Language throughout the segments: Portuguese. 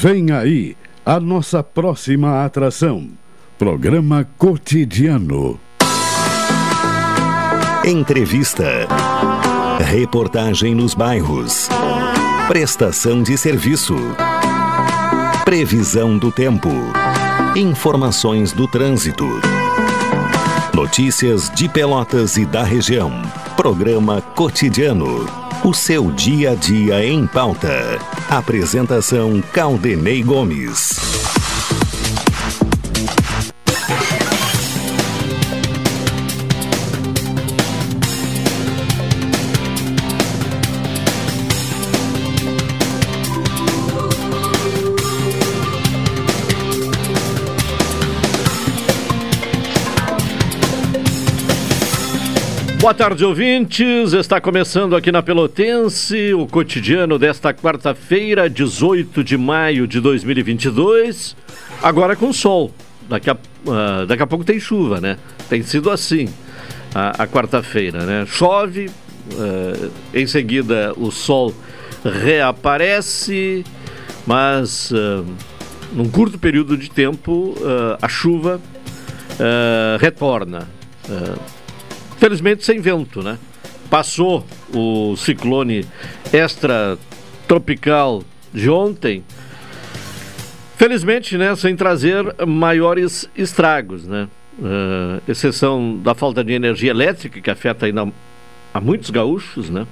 Vem aí a nossa próxima atração. Programa Cotidiano. Entrevista. Reportagem nos bairros. Prestação de serviço. Previsão do tempo. Informações do trânsito. Notícias de Pelotas e da região. Programa Cotidiano. O seu dia a dia em pauta. Apresentação Caldenei Gomes. Boa tarde, ouvintes. Está começando aqui na Pelotense o cotidiano desta quarta-feira, 18 de maio de 2022. Agora com sol. Daqui a, uh, daqui a pouco tem chuva, né? Tem sido assim a, a quarta-feira, né? Chove, uh, em seguida o sol reaparece, mas uh, num curto período de tempo a chuva retorna. Felizmente sem vento, né? Passou o ciclone extratropical de ontem. Felizmente, né, sem trazer maiores estragos, né? Uh, exceção da falta de energia elétrica que afeta ainda a muitos gaúchos, né?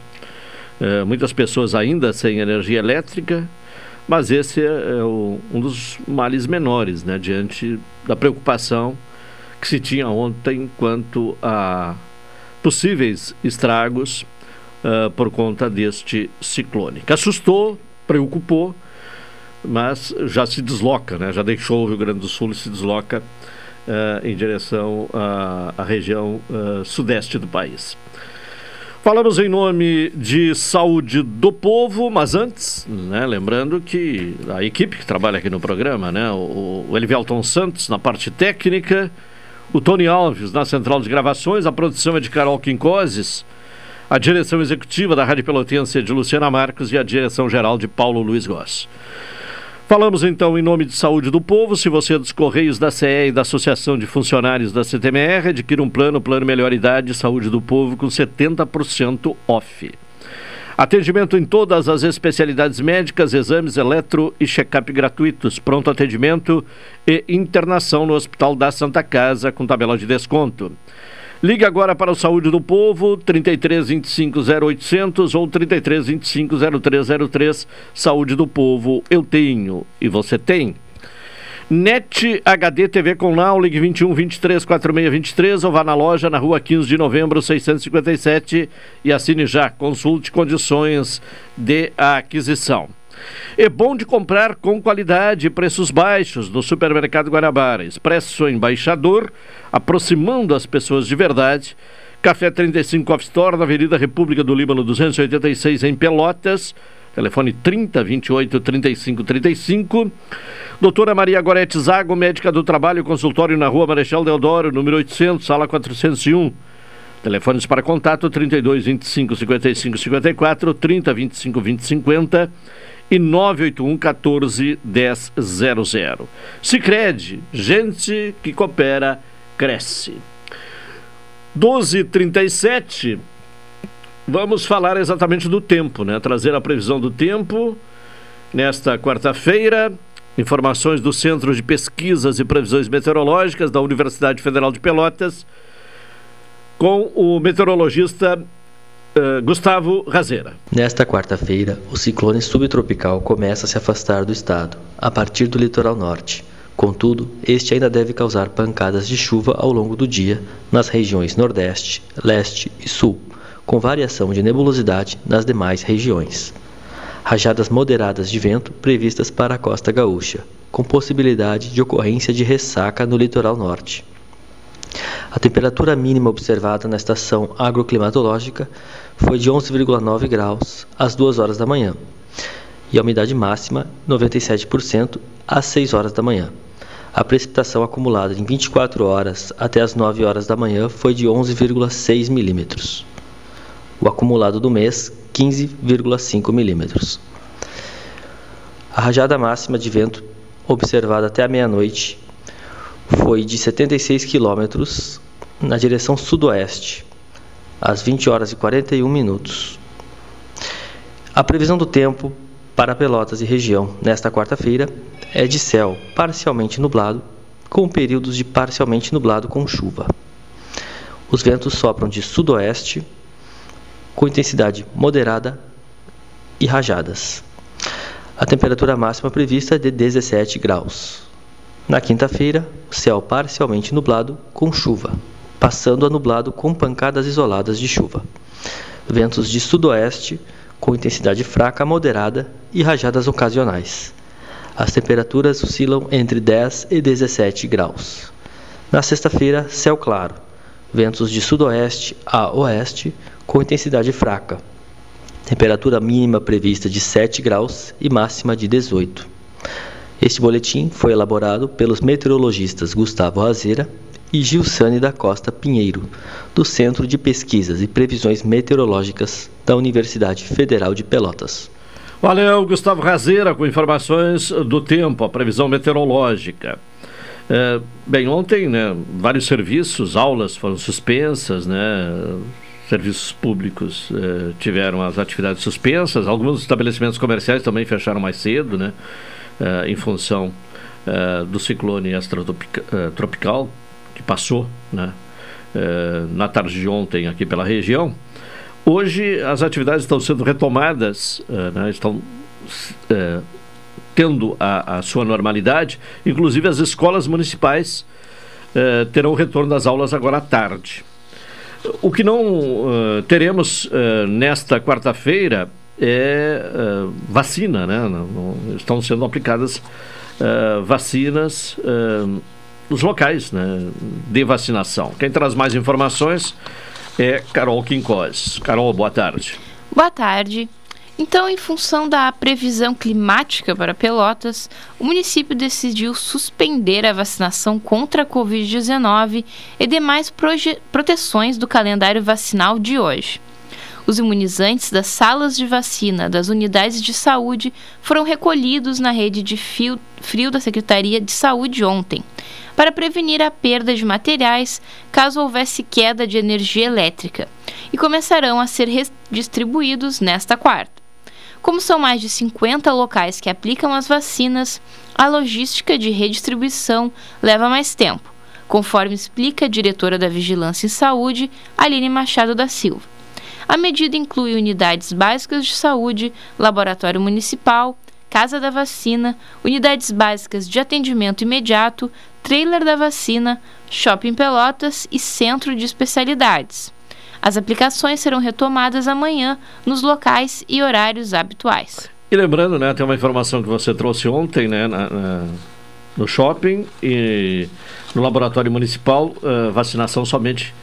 Uh, muitas pessoas ainda sem energia elétrica, mas esse é, é o, um dos males menores, né? Diante da preocupação que se tinha ontem quanto a possíveis estragos uh, por conta deste ciclone, que assustou, preocupou, mas já se desloca, né? já deixou o Rio Grande do Sul e se desloca uh, em direção à, região uh, sudeste do país. Falamos em nome de saúde do povo, mas antes, né, lembrando que a equipe que trabalha aqui no programa, né, o, o Elivelton Santos na parte técnica, o Tony Alves na central de gravações, a produção é de Carol Quincoses, a direção executiva da Rádio Pelotense é de Luciana Marcos e a direção geral de Paulo Luiz Goss. Falamos então em nome de Saúde do Povo. Se você é dos Correios da CE e da Associação de Funcionários da CTMR, adquira um plano, plano Melhor Idade Saúde do Povo com 70% off. Atendimento em todas as especialidades médicas, exames eletro e check-up gratuitos, pronto atendimento e internação no Hospital da Santa Casa com tabela de desconto. Ligue agora para o Saúde do Povo, 33 25 0800 ou 33 25 0303. Saúde do Povo, eu tenho e você tem. NET HD TV com Now, ligue 21 23 46 23 ou vá na loja na rua 15 de novembro 657 e assine já. Consulte condições de aquisição. É bom de comprar com qualidade e preços baixos no Supermercado Guanabara. Expresso Embaixador, aproximando as pessoas de verdade. Café 35 Off Store, na Avenida República do Líbano 286 em Pelotas. Telefone 30 28 35 35. Doutora Maria Gorete Zago, médica do trabalho, consultório na rua Marechal Deodoro, número 800, sala 401. Telefones para contato 32 25 55 54, 30 25 20 50 e 981 14 10 00. Sicredi, gente que coopera, cresce. 12:37 Vamos falar exatamente do tempo, né? Trazer a previsão do tempo nesta quarta-feira. Informações do Centro de Pesquisas e Previsões Meteorológicas da Universidade Federal de Pelotas, com o meteorologista uh, Gustavo Razeira. Nesta quarta-feira, o ciclone subtropical começa a se afastar do estado, a partir do litoral norte. Contudo, este ainda deve causar pancadas de chuva ao longo do dia nas regiões Nordeste, Leste e Sul com variação de nebulosidade nas demais regiões. Rajadas moderadas de vento previstas para a costa gaúcha, com possibilidade de ocorrência de ressaca no litoral norte. A temperatura mínima observada na estação agroclimatológica foi de 11,9 graus às 2 horas da manhã e a umidade máxima 97% às 6 horas da manhã. A precipitação acumulada em 24 horas até as 9 horas da manhã foi de 11,6 milímetros o acumulado do mês 15,5 milímetros. A rajada máxima de vento observada até a meia-noite foi de 76 km na direção sudoeste, às 20 horas e 41 minutos. A previsão do tempo para Pelotas e região nesta quarta-feira é de céu parcialmente nublado, com períodos de parcialmente nublado com chuva. Os ventos sopram de sudoeste com intensidade moderada e rajadas. A temperatura máxima prevista é de 17 graus. Na quinta-feira, céu parcialmente nublado com chuva, passando a nublado com pancadas isoladas de chuva. Ventos de sudoeste com intensidade fraca a moderada e rajadas ocasionais. As temperaturas oscilam entre 10 e 17 graus. Na sexta-feira, céu claro, ventos de sudoeste a oeste com intensidade fraca. Temperatura mínima prevista de 7 graus e máxima de 18. Este boletim foi elaborado pelos meteorologistas Gustavo Razeira e Gilsane da Costa Pinheiro, do Centro de Pesquisas e Previsões Meteorológicas da Universidade Federal de Pelotas. Valeu, Gustavo Razeira, com informações do tempo, a previsão meteorológica. É, bem, ontem, né, vários serviços, aulas foram suspensas, né, serviços públicos é, tiveram as atividades suspensas, alguns estabelecimentos comerciais também fecharam mais cedo, né, é, em função é, do ciclone extratropical que passou, né, é, na tarde de ontem aqui pela região. Hoje as atividades estão sendo retomadas, uh, né, estão tendo a, a, sua normalidade, inclusive as escolas municipais terão o retorno das aulas agora à tarde. O que não teremos nesta quarta-feira é vacina, né? Não, não, estão sendo aplicadas vacinas nos locais né, de vacinação. Quem traz mais informações é Carol Quincós. Carol, boa tarde. Boa tarde. Então, em função da previsão climática para Pelotas, o município decidiu suspender a vacinação contra a Covid-19 e demais proteções do calendário vacinal de hoje. Os imunizantes das salas de vacina das unidades de saúde foram recolhidos na rede de frio da Secretaria de Saúde ontem para prevenir a perda de materiais caso houvesse queda de energia elétrica, e começarão a ser redistribuídos nesta quarta. Como são mais de 50 locais que aplicam as vacinas, a logística de redistribuição leva mais tempo, conforme explica a diretora da Vigilância em Saúde, Aline Machado da Silva. A medida inclui unidades básicas de saúde, laboratório municipal, casa da vacina, unidades básicas de atendimento imediato, trailer da vacina, shopping Pelotas e centro de especialidades. As aplicações serão retomadas amanhã nos locais e horários habituais. E lembrando, né, tem uma informação que você trouxe ontem, né, na, na, no shopping e no laboratório municipal, uh, vacinação somente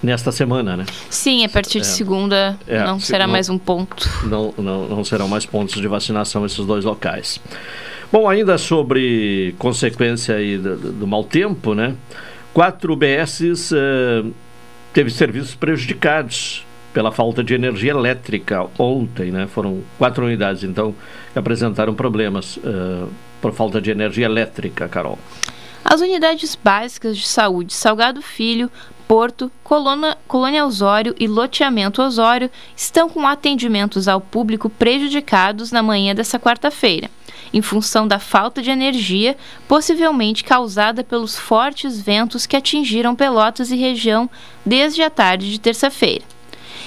nesta semana, né? Sim, a partir de é, segunda é, não será não, mais um ponto. Não, não, não serão mais pontos de vacinação esses dois locais. Bom, ainda sobre consequência aí do, do mau tempo, né? Quatro BSs uh, teve serviços prejudicados pela falta de energia elétrica ontem, né? Foram quatro unidades, então, que apresentaram problemas uh, por falta de energia elétrica, Carol. As unidades básicas de saúde Salgado Filho, Porto, Colônia, Colônia Osório e Loteamento Osório estão com atendimentos ao público prejudicados na manhã dessa quarta-feira em função da falta de energia, possivelmente causada pelos fortes ventos que atingiram Pelotas e região desde a tarde de terça-feira.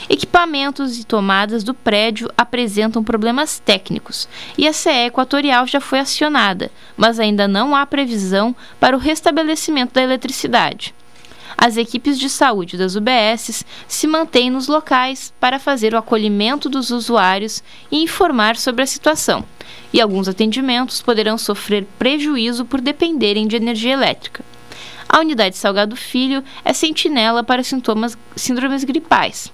Equipamentos e tomadas do prédio apresentam problemas técnicos e a CE Equatorial já foi acionada, mas ainda não há previsão para o restabelecimento da eletricidade. As equipes de saúde das UBSs se mantêm nos locais para fazer o acolhimento dos usuários e informar sobre a situação e alguns atendimentos poderão sofrer prejuízo por dependerem de energia elétrica. A unidade Salgado Filho é sentinela para sintomas síndromes gripais.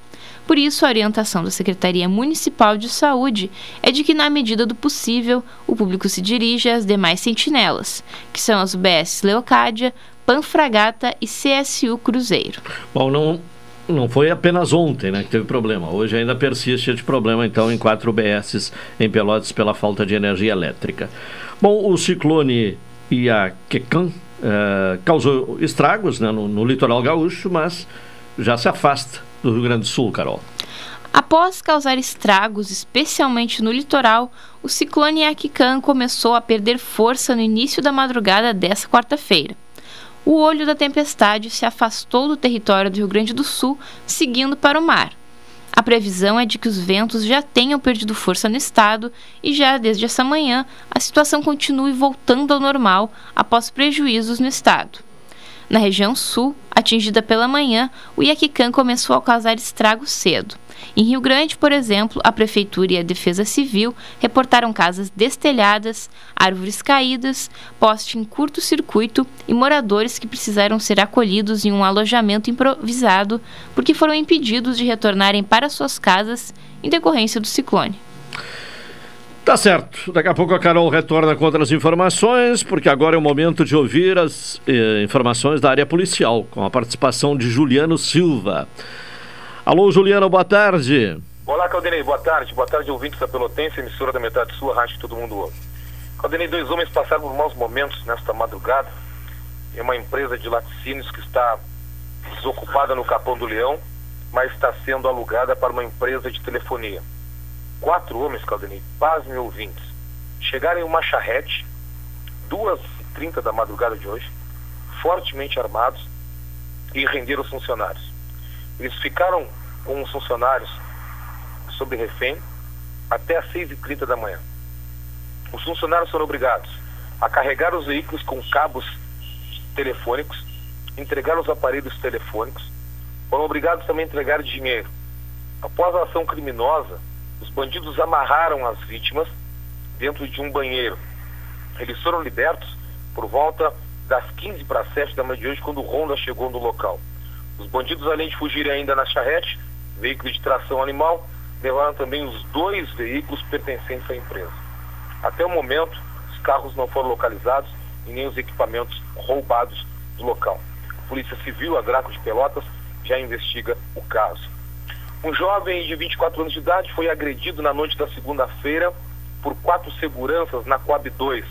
Por isso, a orientação da Secretaria Municipal de Saúde é de que, na medida do possível, o público se dirija às demais sentinelas, que são as UBS Leocádia, Panfragata e CSU Cruzeiro. Bom, não não foi apenas ontem né, que teve problema. Hoje ainda persiste este problema, então, em quatro UBSs em Pelotas pela falta de energia elétrica. Bom, o ciclone Iaquecan uh, causou estragos né, no, no litoral gaúcho, mas já se afasta do Rio Grande do Sul, Carol. Após causar estragos, especialmente no litoral, o ciclone Iaquican começou a perder força no início da madrugada dessa quarta-feira. O olho da tempestade se afastou do território do Rio Grande do Sul, seguindo para o mar. A previsão é de que os ventos já tenham perdido força no estado e já desde essa manhã a situação continue voltando ao normal após prejuízos no estado. Na região sul, atingida pela manhã, o Iaquican começou a causar estragos cedo. Em Rio Grande, por exemplo, a Prefeitura e a Defesa Civil reportaram casas destelhadas, árvores caídas, poste em curto-circuito e moradores que precisaram ser acolhidos em um alojamento improvisado porque foram impedidos de retornarem para suas casas em decorrência do ciclone. Tá certo. Daqui a pouco a Carol retorna com outras informações, porque agora é o momento de ouvir as eh, informações da área policial, com a participação de Juliano Silva. Alô, Juliano, boa tarde. Olá, Caldenei, boa tarde. Boa tarde, ouvintes da Pelotense, emissora da Metade Sul, rádio que todo mundo ouve. Caldenei, dois homens passaram por maus momentos nesta madrugada em uma empresa de laticínios que está desocupada no Capão do Leão, mas está sendo alugada para uma empresa de telefonia. Quatro homens, Caldenei, pasmem ouvintes, chegaram em uma charrete, duas e trinta da madrugada de hoje, fortemente armados, e renderam os funcionários. Eles ficaram com os funcionários sob refém até às 6h30 da manhã. Os funcionários foram obrigados a carregar os veículos com cabos telefônicos, entregar os aparelhos telefônicos, foram obrigados também a entregar dinheiro. Após a ação criminosa, os bandidos amarraram as vítimas dentro de um banheiro. Eles foram libertos por volta das 15 para 7 da manhã de hoje, quando o Ronda chegou no local. Os bandidos, além de fugirem ainda na charrete, veículo de tração animal, levaram também os dois veículos pertencentes à empresa. Até o momento, os carros não foram localizados e nem os equipamentos roubados do local. A Polícia Civil, a Graco de Pelotas, já investiga o caso. Um jovem de 24 anos de idade foi agredido na noite da segunda-feira por quatro seguranças na Coab 2.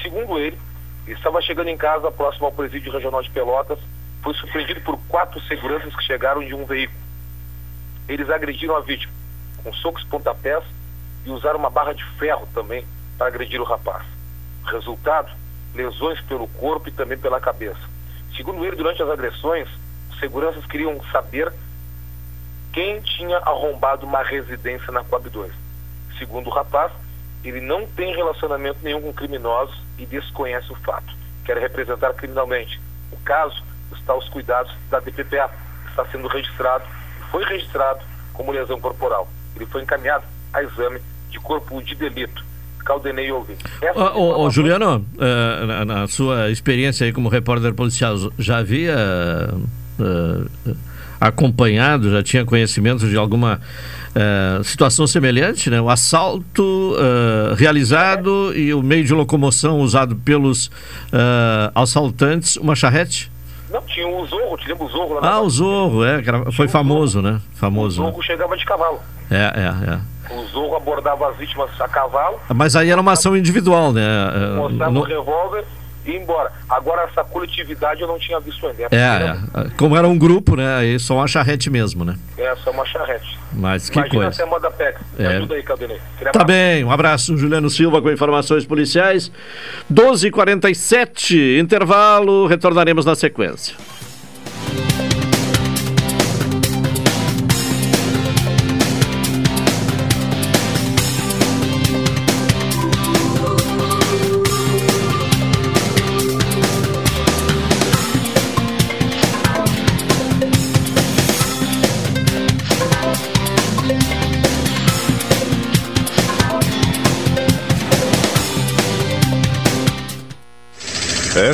Segundo ele, estava chegando em casa próximo ao presídio regional de Pelotas foi surpreendido por quatro seguranças que chegaram de um veículo. Eles agrediram a vítima com socos pontapés e usaram uma barra de ferro também para agredir o rapaz. Resultado: lesões pelo corpo e também pela cabeça. Segundo ele, durante as agressões, os seguranças queriam saber quem tinha arrombado uma residência na Coab 2. Segundo o rapaz, ele não tem relacionamento nenhum com criminosos e desconhece o fato. Quer representar criminalmente. O caso está aos cuidados da DPPA. Está sendo registrado, foi registrado como lesão corporal. Ele foi encaminhado a exame de corpo de delito. Caldenei ouvi. Ô, ô, Juliano, uh, na, na, sua experiência aí como repórter policial, já havia uh, acompanhado, já tinha conhecimento de alguma uh, situação semelhante, né? O assalto realizado e o meio de locomoção usado pelos assaltantes, uma charrete? Não, tinha o Zorro, te lembra o Zorro lá Ah, o Zorro, é, foi famoso, né? Famoso. O Zorro chegava de cavalo. É, é, é. O Zorro abordava as vítimas a cavalo. Mas aí era uma ação individual, né? Mostrava no... o revólver ir embora. Agora, essa coletividade eu não tinha visto ainda. É, é, é. como era um grupo, né? Aí só uma charrete mesmo, né? É, só uma charrete. Mas que Imagina coisa. Imagina moda PEX. É. ajuda aí, Cadenei. Tá bem, um abraço, Juliano Silva com informações policiais. 12h47, intervalo, retornaremos na sequência.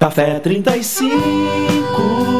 Café 35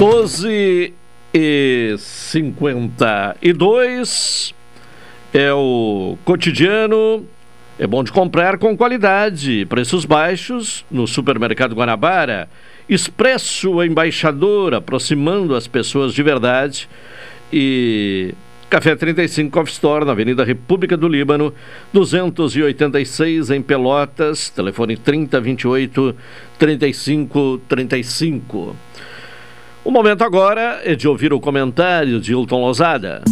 Doze e cinquenta e dois é o cotidiano. É bom de comprar com qualidade, preços baixos no supermercado Guanabara. Expresso Embaixador, aproximando as pessoas de verdade. E Café 35 Coffee Store, na Avenida República do Líbano, 286 em Pelotas, telefone 3028 3535. O momento agora é de ouvir o comentário de Hilton Lozada.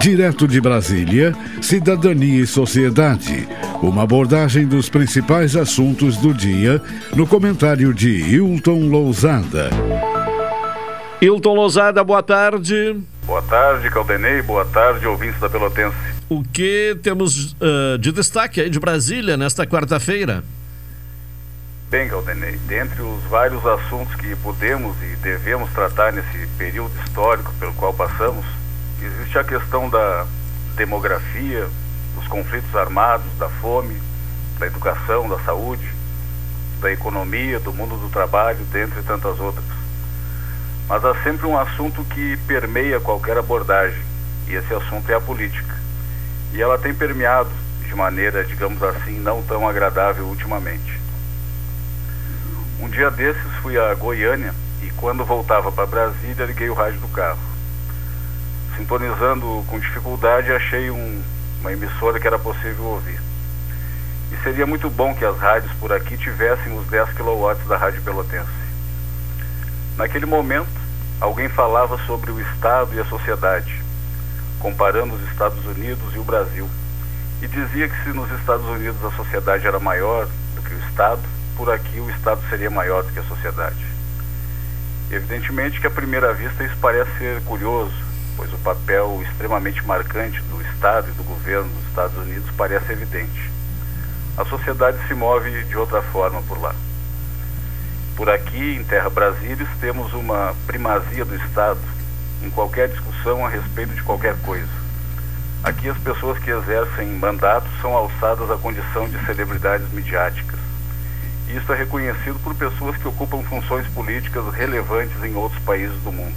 Direto de Brasília, Cidadania e Sociedade. Uma abordagem dos principais assuntos do dia no comentário de Hilton Lousada. Hilton Lousada, boa tarde. Boa tarde, Caldenei. Boa tarde, ouvintes da Pelotense. O que temos uh, de destaque aí de Brasília nesta quarta-feira? Bem, Caldenei, dentre os vários assuntos que podemos e devemos tratar nesse período histórico pelo qual passamos, existe a questão da demografia, dos conflitos armados, da fome, da educação, da saúde, da economia, do mundo do trabalho, dentre tantas outras. Mas há sempre um assunto que permeia qualquer abordagem, e esse assunto é a política. E ela tem permeado de maneira, digamos assim, não tão agradável ultimamente. Um dia desses fui a Goiânia e quando voltava para Brasília liguei o rádio do carro. Sintonizando com dificuldade achei um, uma emissora que era possível ouvir. E seria muito bom que as rádios por aqui tivessem os 10 kW da Rádio Pelotense. Naquele momento, alguém falava sobre o Estado e a sociedade, comparando os Estados Unidos e o Brasil. E dizia que se nos Estados Unidos a sociedade era maior do que o Estado, por aqui o Estado seria maior do que a sociedade. Evidentemente que à primeira vista isso parece ser curioso, pois o papel extremamente marcante do Estado e do governo dos Estados Unidos parece evidente. A sociedade se move de outra forma por lá. Por aqui, em Terra Brasília, temos uma primazia do Estado em qualquer discussão a respeito de qualquer coisa. Aqui as pessoas que exercem mandatos são alçadas à condição de celebridades midiáticas isso é reconhecido por pessoas que ocupam funções políticas relevantes em outros países do mundo.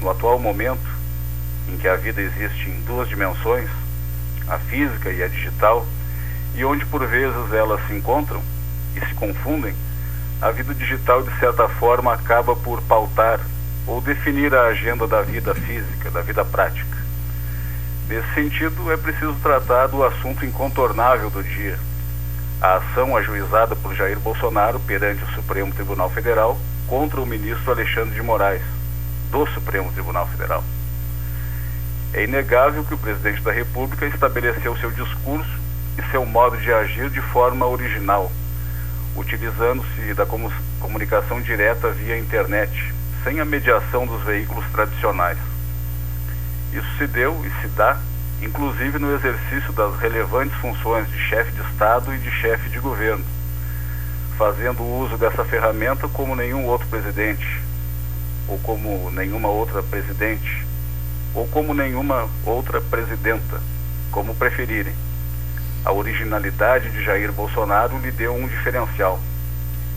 No atual momento, em que a vida existe em duas dimensões, a física e a digital, e onde por vezes elas se encontram e se confundem, a vida digital de certa forma acaba por pautar ou definir a agenda da vida física, da vida prática. Nesse sentido, é preciso tratar do assunto incontornável do dia, a ação ajuizada por Jair Bolsonaro perante o Supremo Tribunal Federal contra o ministro Alexandre de Moraes, do Supremo Tribunal Federal. É inegável que o presidente da República estabeleceu seu discurso e seu modo de agir de forma original, utilizando-se da comunicação direta via internet, sem a mediação dos veículos tradicionais. Isso se deu e se dá inclusive no exercício das relevantes funções de chefe de Estado e de chefe de governo, fazendo uso dessa ferramenta como nenhum outro presidente, ou como nenhuma outra presidente, ou como nenhuma outra presidenta, como preferirem. A originalidade de Jair Bolsonaro lhe deu um diferencial.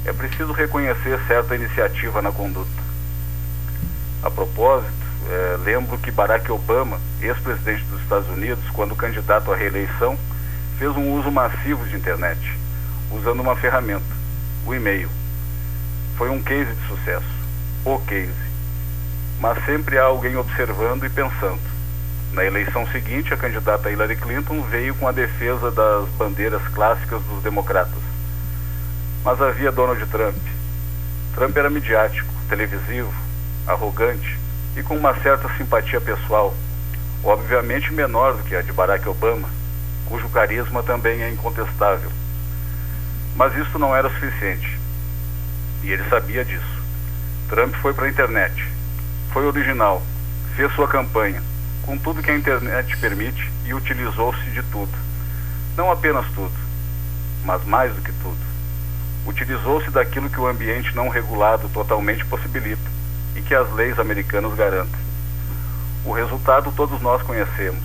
É preciso reconhecer certa iniciativa na conduta. A propósito, é, lembro que Barack Obama, ex-presidente dos Estados Unidos, quando candidato à reeleição, fez um uso massivo de internet, usando uma ferramenta, o e-mail. Foi um case de sucesso, o case. Mas sempre há alguém observando e pensando. Na eleição seguinte, a candidata Hillary Clinton veio com a defesa das bandeiras clássicas dos democratas. Mas havia Donald Trump. Trump era midiático, televisivo, arrogante, e com uma certa simpatia pessoal, obviamente menor do que a de Barack Obama, cujo carisma também é incontestável. Mas isso não era suficiente. E ele sabia disso. Trump foi para a internet, foi original, fez sua campanha, com tudo que a internet permite e utilizou-se de tudo. Não apenas tudo, mas mais do que tudo. Utilizou-se daquilo que o ambiente não regulado totalmente possibilita e que as leis americanas garantem. O resultado todos nós conhecemos.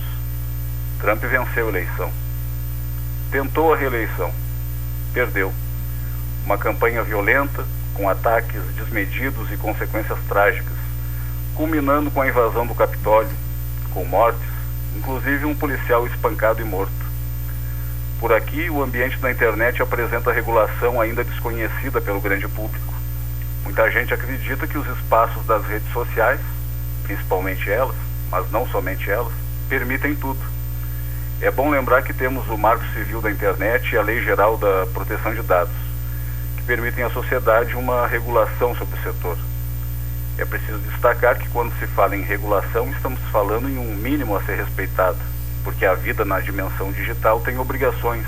Trump venceu a eleição. Tentou a reeleição. Perdeu. Uma campanha violenta, com ataques desmedidos e consequências trágicas, culminando com a invasão do Capitólio, com mortes, inclusive um policial espancado e morto. Por aqui, o ambiente da internet apresenta regulação ainda desconhecida pelo grande público Muita gente acredita que os espaços das redes sociais, principalmente elas, mas não somente elas, permitem tudo. É bom lembrar que temos o Marco Civil da Internet e a Lei Geral da Proteção de Dados, que permitem à sociedade uma regulação sobre o setor. É preciso destacar que quando se fala em regulação, estamos falando em um mínimo a ser respeitado, porque a vida na dimensão digital tem obrigações,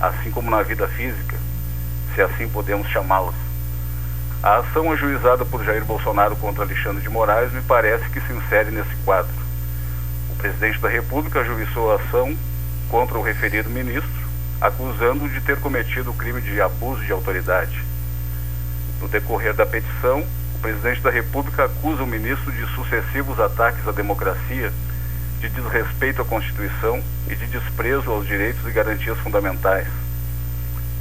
assim como na vida física, se assim podemos chamá-las. A ação ajuizada por Jair Bolsonaro contra Alexandre de Moraes me parece que se insere nesse quadro. O presidente da República ajuizou a ação contra o referido ministro, acusando-o de ter cometido o crime de abuso de autoridade. No decorrer da petição, o presidente da República acusa o ministro de sucessivos ataques à democracia, de desrespeito à Constituição e de desprezo aos direitos e garantias fundamentais.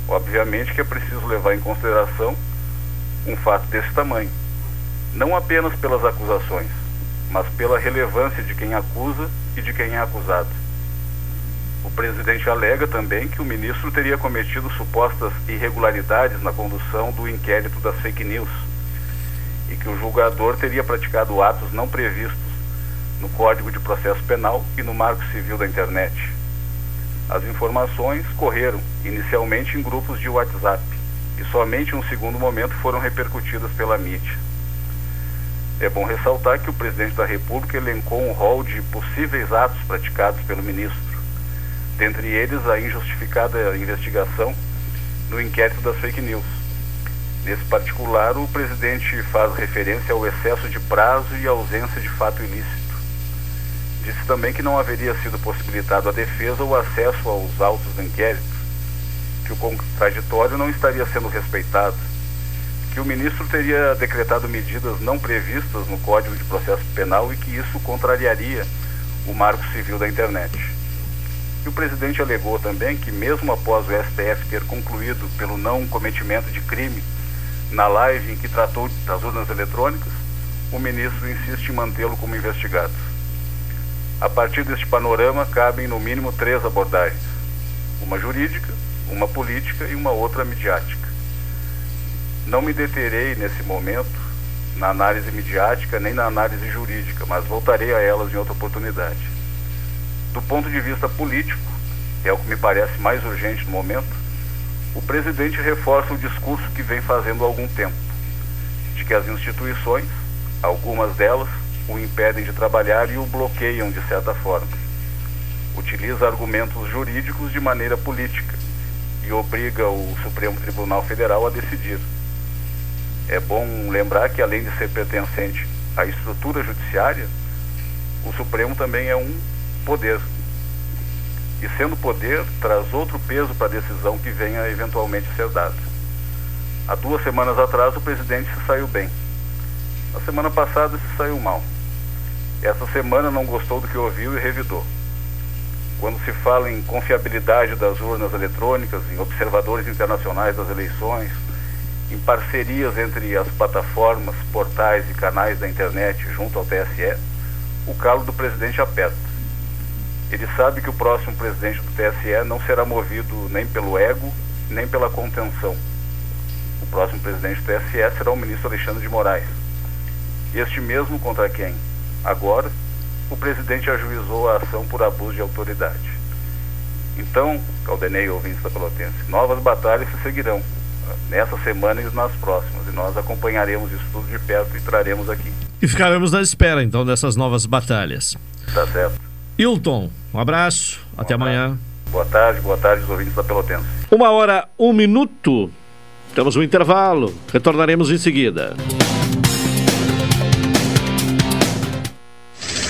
Obviamente que é preciso levar em consideração um fato desse tamanho, não apenas pelas acusações, mas pela relevância de quem acusa e de quem é acusado. O presidente alega também que o ministro teria cometido supostas irregularidades na condução do inquérito das fake news e que o julgador teria praticado atos não previstos no Código de Processo Penal e no Marco Civil da Internet. As informações correram inicialmente em grupos de WhatsApp e somente em um segundo momento foram repercutidas pela mídia. É bom ressaltar que o presidente da República elencou um rol de possíveis atos praticados pelo ministro, dentre eles a injustificada investigação no inquérito das fake news. Nesse particular, o presidente faz referência ao excesso de prazo e ausência de fato ilícito. Disse também que não haveria sido possibilitado à defesa o acesso aos autos do inquérito, que o contraditório não estaria sendo respeitado que o ministro teria decretado medidas não previstas no Código de Processo Penal e que isso contrariaria o marco civil da internet. E o presidente alegou também que, mesmo após o STF ter concluído pelo não cometimento de crime na live em que tratou das urnas eletrônicas, o ministro insiste em mantê-lo como investigado. A partir deste panorama, cabem no mínimo três abordagens: uma jurídica, uma política e uma outra midiática. Não me deterei nesse momento na análise midiática nem na análise jurídica, mas voltarei a elas em outra oportunidade. Do ponto de vista político, é o que me parece mais urgente no momento, o presidente reforça o discurso que vem fazendo há algum tempo, de que as instituições, algumas delas, o impedem de trabalhar e o bloqueiam de certa forma. Utiliza argumentos jurídicos de maneira política e obriga o Supremo Tribunal Federal a decidir. É bom lembrar que, além de ser pertencente à estrutura judiciária, o Supremo também é um poder. E sendo poder, traz outro peso para a decisão que venha eventualmente ser dada. Há duas semanas atrás, o presidente se saiu bem. Na semana passada, se saiu mal. Essa semana não gostou do que ouviu e revidou. Quando se fala em confiabilidade das urnas eletrônicas, em observadores internacionais das eleições, em parcerias entre as plataformas, portais e canais da internet junto ao TSE, o calo do presidente aperta. Ele sabe que o próximo presidente do TSE não será movido nem pelo ego, nem pela contenção. O próximo presidente do TSE será o ministro Alexandre de Moraes. Este mesmo contra quem, agora, o presidente ajuizou a ação por abuso de autoridade. Então, Caldenei, ouvintes da Pelotense, novas batalhas se seguirão nessa semana e nas próximas. E nós acompanharemos isso tudo de perto e traremos aqui. E ficaremos na espera, então, dessas novas batalhas. Tá certo. Hilton, um abraço, um até abraço. amanhã. Boa tarde, boa tarde, os ouvintes da Pelotense. Uma hora, um minuto. Temos um intervalo. Retornaremos em seguida.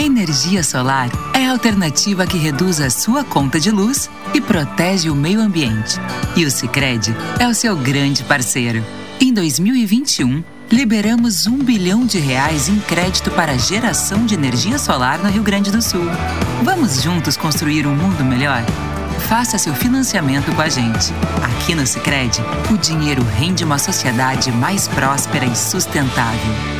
A energia solar é a alternativa que reduz a sua conta de luz e protege o meio ambiente. E o Sicredi é o seu grande parceiro. Em 2021, liberamos um bilhão de reais em crédito para geração de energia solar no Rio Grande do Sul. Vamos juntos construir um mundo melhor? Faça seu financiamento com a gente. Aqui no Sicredi, o dinheiro rende uma sociedade mais próspera e sustentável.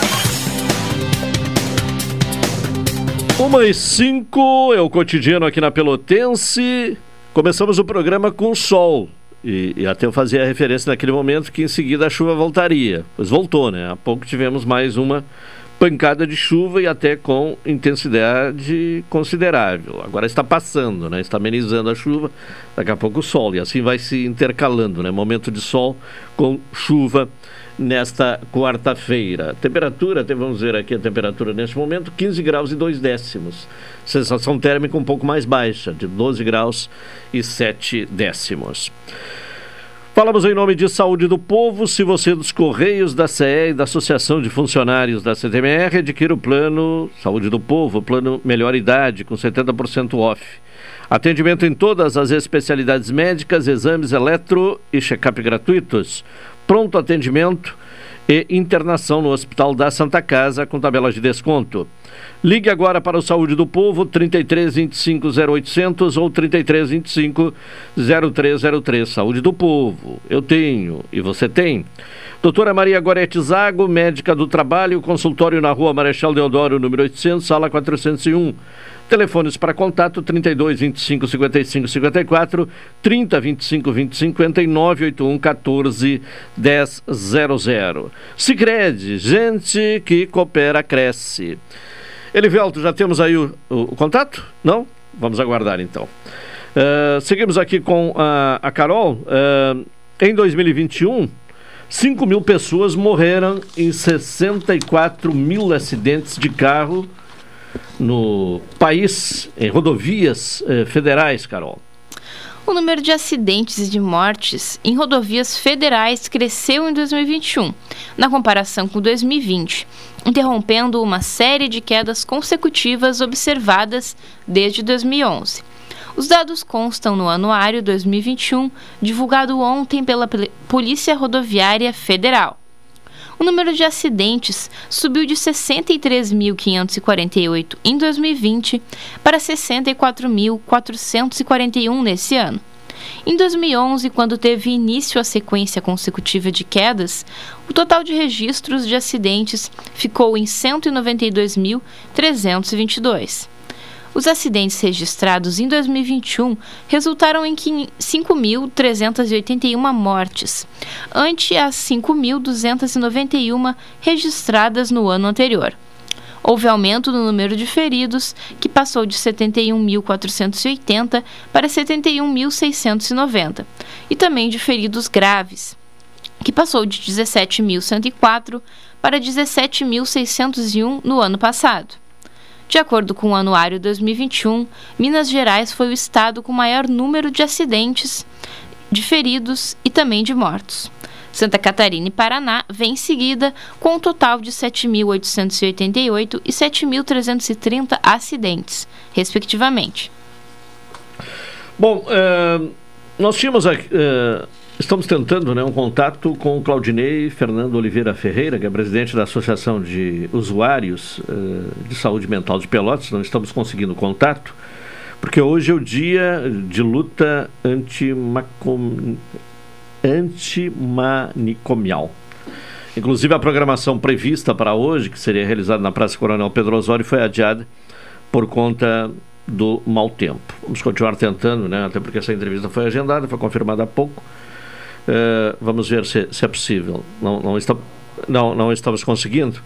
Uma e cinco é o cotidiano aqui na Pelotense. Começamos o programa com sol. E, e, até eu fazia a referência naquele momento que em seguida a chuva voltaria. Pois voltou, né? Há pouco tivemos mais uma pancada de chuva e até com intensidade considerável. Agora está passando, né? Está amenizando a chuva, daqui a pouco o sol. E assim vai se intercalando, né? Momento de sol com chuva nesta quarta-feira. Temperatura, vamos ver aqui a temperatura neste momento, 15 graus e 2 décimos. Sensação térmica um pouco mais baixa, de 12 graus e 7 décimos. Falamos em nome de Saúde do Povo. Se você é dos Correios, da CE e da Associação de Funcionários da CTMR, adquira o plano Saúde do Povo, plano Melhor Idade, com 70% off. Atendimento em todas as especialidades médicas, exames eletro e check-up gratuitos pronto atendimento e internação no Hospital da Santa Casa com tabelas de desconto. Ligue agora para o Saúde do Povo, 33 25 0800 ou 33 25 0303. Saúde do Povo. Eu tenho e você tem. Doutora Maria Gorete Zago, médica do trabalho, consultório na rua Marechal Deodoro, número 800, sala 401. Telefones para contato 32 25 55 54, 30 25 20 59, 81 14 10 00. Sicredi, gente que coopera, cresce. Elivelto, já temos aí o, o, o contato? Não? Vamos aguardar então. Uh, seguimos aqui com a, a Carol. Uh, em 2021, 5 mil pessoas morreram em 64 mil acidentes de carro no país, em rodovias eh, federais, Carol? O número de acidentes e de mortes em rodovias federais cresceu em 2021, na comparação com 2020, interrompendo uma série de quedas consecutivas observadas desde 2011. Os dados constam no Anuário 2021, divulgado ontem pela Polícia Rodoviária Federal. O número de acidentes subiu de 63.548 em 2020 para 64.441 nesse ano. Em 2011, quando teve início a sequência consecutiva de quedas, o total de registros de acidentes ficou em 192.322. Os acidentes registrados em 2021 resultaram em 5.381 mortes, ante as 5.291 registradas no ano anterior. Houve aumento no número de feridos, que passou de 71.480 para 71.690, e também de feridos graves, que passou de 17.104 para 17.601 no ano passado. De acordo com o Anuário 2021, Minas Gerais foi o estado com maior número de acidentes, de feridos e também de mortos. Santa Catarina e Paraná vêm em seguida, com um total de 7.888 e 7.330 acidentes, respectivamente. Bom, uh, nós tínhamos aqui. Uh, estamos tentando né, um contato com o Claudinei Fernando Oliveira Ferreira, que é presidente da Associação de Usuários uh, de Saúde Mental de Pelotas. Não estamos conseguindo contato, porque hoje é o dia de luta antimanicomial. Inclusive, a programação prevista para hoje, que seria realizada na Praça Coronel Pedro Osório, foi adiada por conta do mau tempo. Vamos continuar tentando, né? até porque essa entrevista foi agendada, foi confirmada há pouco. Uh, vamos ver se, se, é possível. Não, não, está, não, não estamos conseguindo.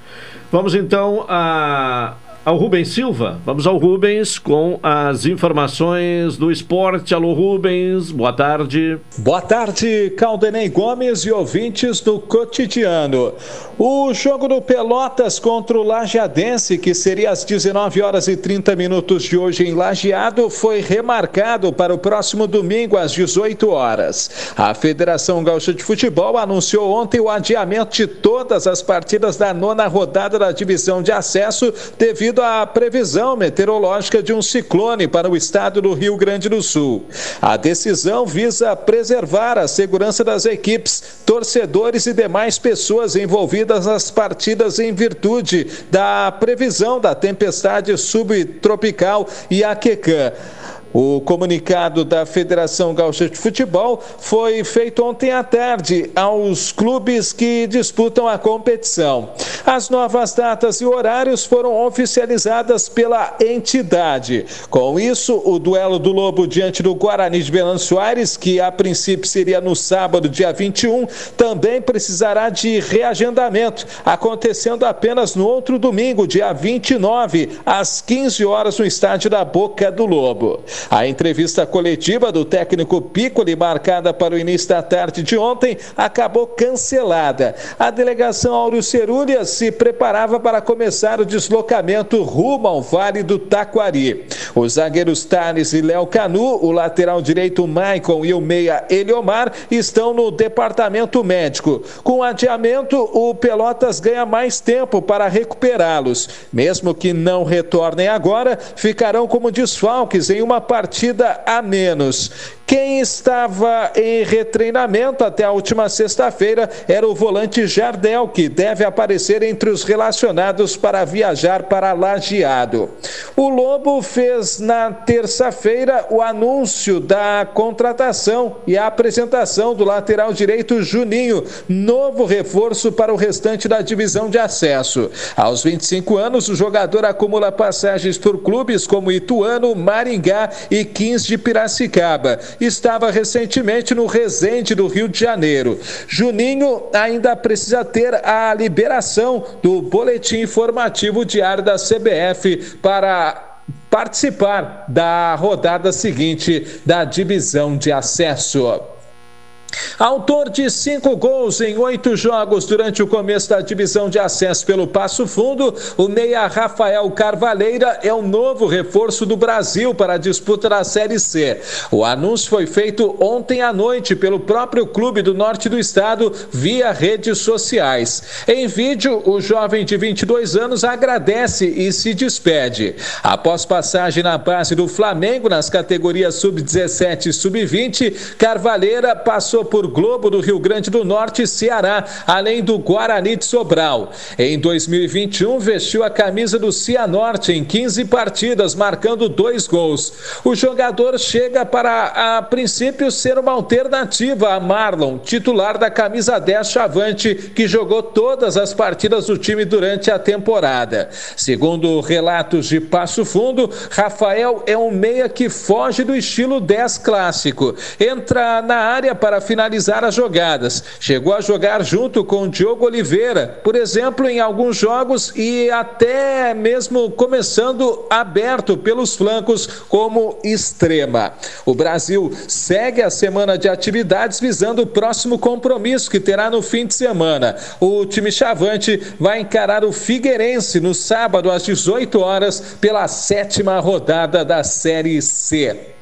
Vamos então a, ao Rubens Silva. Vamos ao Rubens com as informações do esporte. Alô, Rubens, boa tarde. Boa tarde, Caldenei Gomes e ouvintes do cotidiano. O jogo do Pelotas contra o Lajeadense, que seria às 19 horas e 30 minutos de hoje em Lajeado, foi remarcado para o próximo domingo às 18 horas. A Federação Gaúcha de Futebol anunciou ontem o adiamento de todas as partidas da nona rodada da divisão de acesso devido devido à previsão meteorológica de um ciclone para o estado do Rio Grande do Sul. A decisão visa preservar a segurança das equipes, torcedores e demais pessoas envolvidas nas partidas em virtude da previsão da tempestade subtropical Iaquecã. O comunicado da Federação Gaúcha de Futebol foi feito ontem à tarde aos clubes que disputam a competição. As novas datas e horários foram oficializadas pela entidade. Com isso, o duelo do Lobo diante do Guarani de Venâncio Aires, que a princípio seria no sábado, dia 21, também precisará de reagendamento, acontecendo apenas no outro domingo, dia 29, às 15 horas, no estádio da Boca do Lobo. A entrevista coletiva do técnico Piccoli, marcada para o início da tarde de ontem, acabou cancelada. A delegação Áureo Cerulha se preparava para começar o deslocamento rumo ao Vale do Taquari. Os zagueiros Thales e Léo Canu, o lateral direito Maicon e o meia Eliomar estão no departamento médico. Com o adiamento, o Pelotas ganha mais tempo para recuperá-los. Mesmo que não retornem agora, ficarão como desfalques em uma partida a menos. Quem estava em retreinamento até a última sexta-feira era o volante Jardel, que deve aparecer entre os relacionados para viajar para Lajeado. O Lobo fez na terça-feira o anúncio da contratação e a apresentação do lateral direito Juninho, novo reforço para o restante da divisão de acesso. Aos 25 anos, o jogador acumula passagens por clubes como Ituano, Maringá e 15 de Piracicaba estava recentemente no Resende do Rio de Janeiro. Juninho ainda precisa ter a liberação do boletim informativo diário da CBF para participar da rodada seguinte da divisão de acesso. Autor de cinco gols em oito jogos durante o começo da divisão de acesso pelo Passo Fundo, o meia Rafael Carvalheira é o novo reforço do Brasil para a disputa da Série C. O anúncio foi feito ontem à noite pelo próprio clube do norte do estado via redes sociais. Em vídeo, o jovem de 22 anos agradece e se despede. Após passagem na base do Flamengo nas categorias sub-17 e sub-20, Carvalheira passou por Globo do Rio Grande do Norte e Ceará, além do Guarani de Sobral. Em 2021, vestiu a camisa do Cianorte em 15 partidas, marcando dois gols. O jogador chega para, a princípio, ser uma alternativa a Marlon, titular da camisa 10 Chavante, que jogou todas as partidas do time durante a temporada. Segundo relatos de Passo Fundo, Rafael é um meia que foge do estilo 10 clássico. Entra na área para finalizar finalizar as jogadas. Chegou a jogar junto com Diogo Oliveira, por exemplo, em alguns jogos e até mesmo começando aberto pelos flancos como extrema. O Brasil segue a semana de atividades visando o próximo compromisso que terá no fim de semana. O time chavante vai encarar o Figueirense no sábado às 18 horas pela sétima rodada da Série C.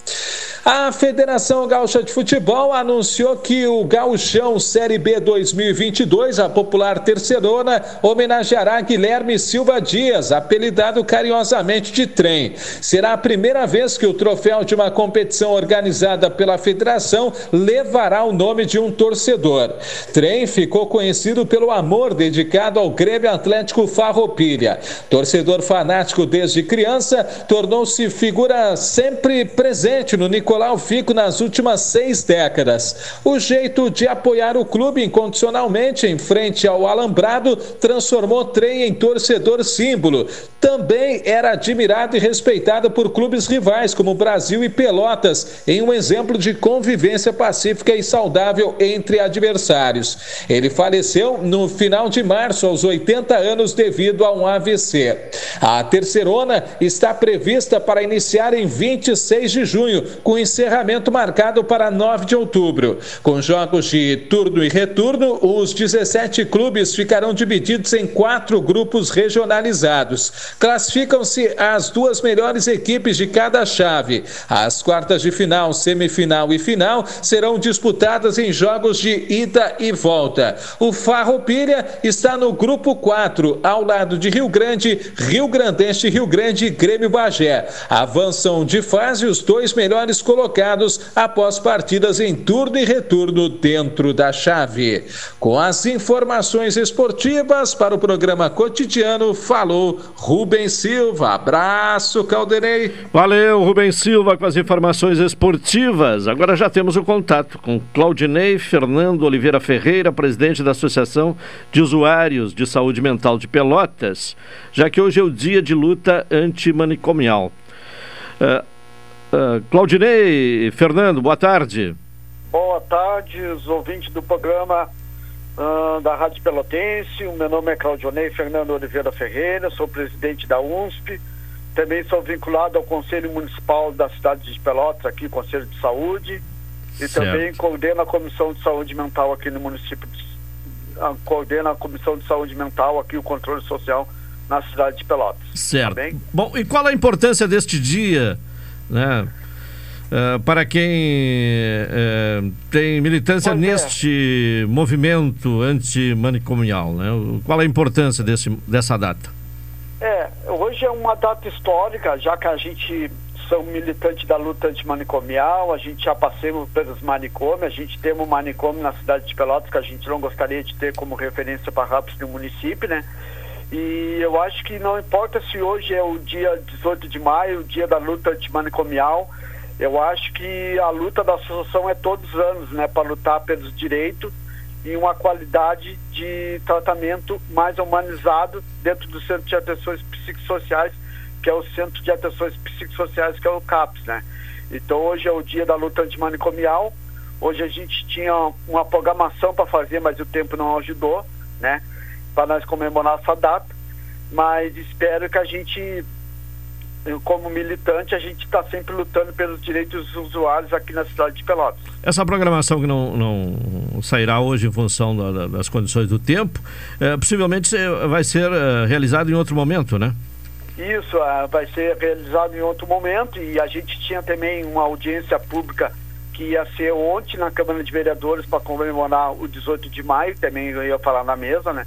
A Federação Gaúcha de Futebol anunciou que o Gauchão Série B 2022, a popular terceirona, homenageará Guilherme Silva Dias, apelidado carinhosamente de trem. Será a primeira vez que o troféu de uma competição organizada pela federação levará o nome de um torcedor. Trem ficou conhecido pelo amor dedicado ao Grêmio Atlético Farroupilha. Torcedor fanático desde criança, tornou-se figura sempre presente no Nicolau Nicolau Fico nas últimas seis décadas. O jeito de apoiar o clube incondicionalmente em frente ao Alambrado transformou Trem em torcedor símbolo. Também era admirado e respeitado por clubes rivais como Brasil e Pelotas, em um exemplo de convivência pacífica e saudável entre adversários. Ele faleceu no final de março, aos 80 anos, devido a um AVC. A terceirona está prevista para iniciar em 26 de junho, com encerramento marcado para 9 de outubro. Com jogos de turno e retorno, os 17 clubes ficarão divididos em quatro grupos regionalizados. Classificam-se as duas melhores equipes de cada chave. As quartas de final, semifinal e final serão disputadas em jogos de ida e volta. O Farroupilha está no grupo 4, ao lado de Rio Grande, Rio Grandense, Rio Grande e Grêmio Bagé. Avançam de fase os dois melhores colocados após partidas em turno e retorno dentro da chave. Com as informações esportivas para o programa cotidiano, falou Rubens Silva. Abraço, Caldenei. Valeu, Rubens Silva, com as informações esportivas. Agora já temos o contato com Claudinei Fernando Oliveira Ferreira, presidente da Associação de Usuários de Saúde Mental de Pelotas, já que hoje é o dia de luta antimanicomial. Uh, Uh, Claudinei, Fernando, boa tarde. Boa tarde, os ouvintes do programa uh, da Rádio Pelotense. O meu nome é Claudinei Fernando Oliveira Ferreira, sou presidente da UNSP. Também sou vinculado ao Conselho Municipal da cidade de Pelotas, aqui, Conselho de Saúde. E certo. também coordeno a Comissão de Saúde Mental aqui no município. De, uh, coordeno a Comissão de Saúde Mental aqui, o controle social na cidade de Pelotas. Certo. Tá Bom, e qual a importância deste dia? né? Uh, para quem uh, tem militância pois é. neste é. movimento antimanicomial, né? Qual a importância desse, dessa data? É, hoje é uma data histórica, já que a gente são militantes da luta antimanicomial, a gente já passamos pelos manicômios, a gente tem um manicômio na cidade de Pelotas que a gente não gostaria de ter como referência para rápidos no município, né? E eu acho que não importa se hoje é o dia 18 de maio, o dia da luta antimanicomial, eu acho que a luta da associação é todos os anos, né, para lutar pelos direitos e uma qualidade de tratamento mais humanizado dentro do Centro de Atenções Psicossociais, que é o Centro de Atenções Psicossociais, que é o CAPS, né? Então hoje é o dia da luta antimanicomial. Hoje a gente tinha uma programação para fazer, mas o tempo não ajudou, né? Para nós comemorar essa data, mas espero que a gente, como militante, a gente está sempre lutando pelos direitos dos usuários aqui na cidade de Pelotas. Essa programação que não, não sairá hoje em função da, das condições do tempo, é, possivelmente vai ser é, realizada em outro momento, né? Isso, é, vai ser realizado em outro momento e a gente tinha também uma audiência pública que ia ser ontem na Câmara de Vereadores para comemorar o 18 de maio, também eu ia falar na mesa, né?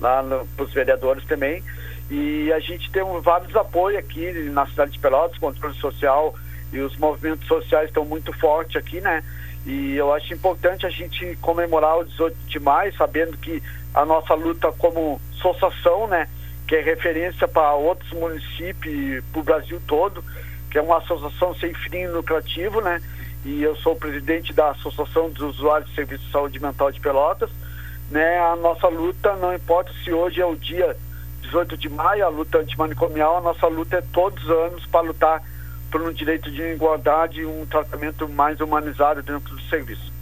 Lá para os vereadores também. E a gente tem um, vários apoios aqui na cidade de Pelotas, controle social e os movimentos sociais estão muito fortes aqui, né? E eu acho importante a gente comemorar o 18 de maio, sabendo que a nossa luta como associação, né? Que é referência para outros municípios, para o Brasil todo, que é uma associação sem fim lucrativo, né? E eu sou o presidente da Associação dos Usuários de Serviço de Saúde Mental de Pelotas né, a nossa luta, não importa se hoje é o dia 18 de maio, a luta antimanicomial, a nossa luta é todos os anos para lutar por um direito de igualdade e um tratamento mais humanizado dentro do serviço.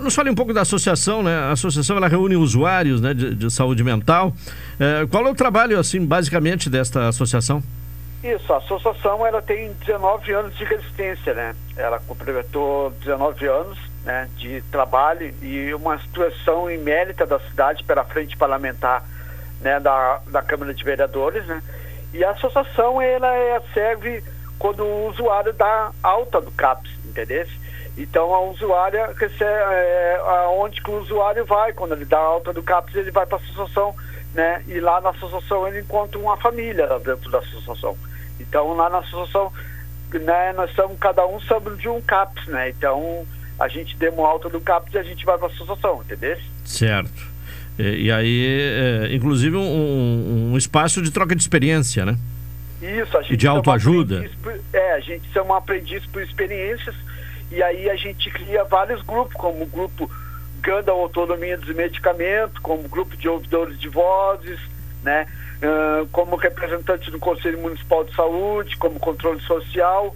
nos fale um pouco da associação, né? A associação ela reúne usuários né, de, de saúde mental. É, qual é o trabalho, assim, basicamente, desta associação? Isso, a associação ela tem 19 anos de resistência, né? Ela completou 19 anos né, de trabalho e uma situação inédita da cidade pela frente parlamentar né, da, da Câmara de Vereadores, né? E a associação ela é, serve quando o usuário dá alta do CAPS, entendeu? Então a usuária recebe é, aonde que o usuário vai, quando ele dá alta do CAPS, ele vai para a associação, né? E lá na associação ele encontra uma família dentro da associação. Então lá na associação, né, nós estamos cada um sobre de um CAPS, né? Então a gente deu alta do CAPS e a gente vai para a associação, entendeu? Certo. E, e aí, é, inclusive um, um, espaço de troca de experiência, né? Isso, a gente. E de autoajuda. É, a gente chama aprendiz por experiências e aí a gente cria vários grupos, como o grupo Ganda Autonomia dos Medicamentos, como grupo de ouvidores de vozes, né? Uh, como representante do Conselho Municipal de Saúde, como controle social,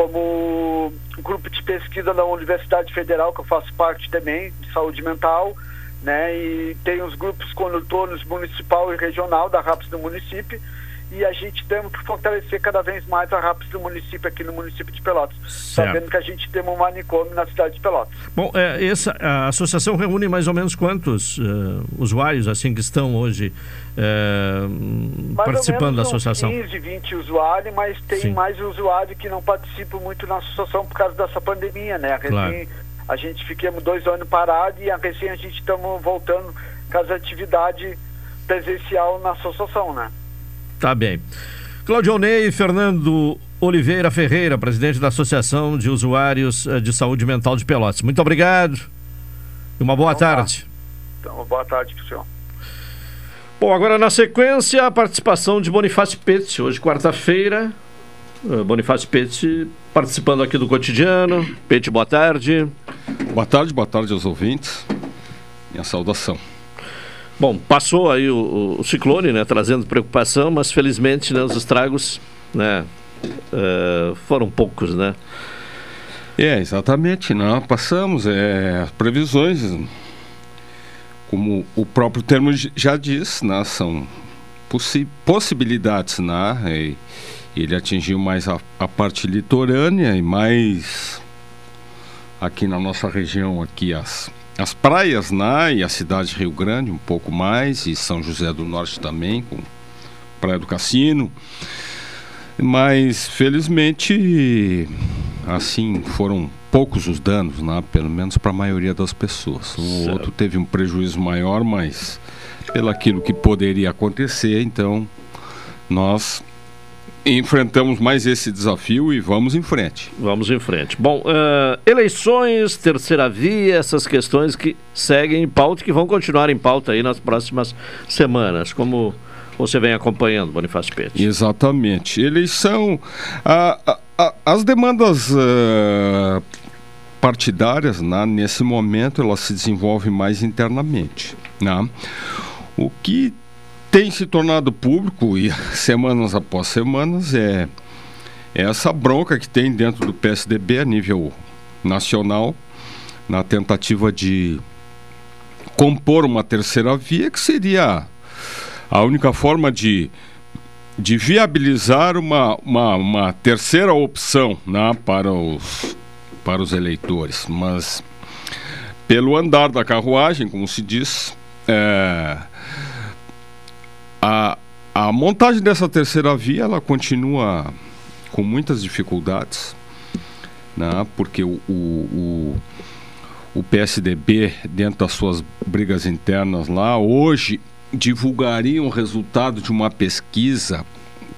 como grupo de pesquisa da Universidade Federal, que eu faço parte também, de saúde mental, né? E tem os grupos condutores municipal e regional da RAPS do município, e a gente temos que fortalecer cada vez mais a RAPS do município aqui no município de Pelotas, certo. sabendo que a gente tem um manicômio na cidade de Pelotas. Bom, é, essa, a associação reúne mais ou menos quantos uh, usuários assim que estão hoje uh, participando da associação? 15, 20 usuários, mas tem Sim. mais usuários que não participam muito na associação por causa dessa pandemia, né? A, claro. a gente ficamos dois anos parados e a recém a gente estamos voltando com as atividades presencial na associação, né? Tá bem. Claudio Ney Fernando Oliveira Ferreira, presidente da Associação de Usuários eh, de Saúde Mental de Pelotas. Muito obrigado e uma boa então, tá. tarde. Então, uma boa tarde para o senhor. Bom, agora na sequência, a participação de Bonifácio Pezzi. Hoje, quarta-feira, eh, Bonifácio Pezzi participando aqui do cotidiano. Pezzi, boa tarde. Boa tarde, boa tarde aos ouvintes. Minha saudação. Bom, passou aí o, o, ciclone, né, trazendo preocupação, mas felizmente né, os estragos né, uh, foram poucos, né? É, exatamente, não passamos, é, as previsões, como o próprio termo já diz, né, são possi possibilidades, né, ele atingiu mais a, a parte litorânea e mais aqui na nossa região, aqui as as praias, né? E a cidade de Rio Grande, um pouco mais, e São José do Norte também, com Praia do Cassino. Mas, felizmente, assim, foram poucos os danos, né? Pelo menos para a maioria das pessoas. O outro teve um prejuízo maior, mas pelo aquilo que poderia acontecer, então nós enfrentamos mais esse desafio e vamos em frente. Vamos em frente. Bom, uh, eleições, terceira via, essas questões que seguem em pauta e que vão continuar em pauta aí nas próximas semanas, como você vem acompanhando, Bonifácio Pete. Exatamente. Eleição, a, a, as demandas uh, partidárias, né, nesse momento, elas se desenvolvem mais internamente. Né? O que tem se tornado público e semanas após semanas é, é essa bronca que tem dentro do PSDB a nível nacional na tentativa de compor uma terceira via que seria a única forma de, de viabilizar uma, uma, uma terceira opção né, para, os, para os eleitores. Mas pelo andar da carruagem, como se diz, é, a, a montagem dessa terceira via ela continua com muitas dificuldades, né? porque o, o, o, o PSDB, dentro das suas brigas internas lá, hoje divulgaria o resultado de uma pesquisa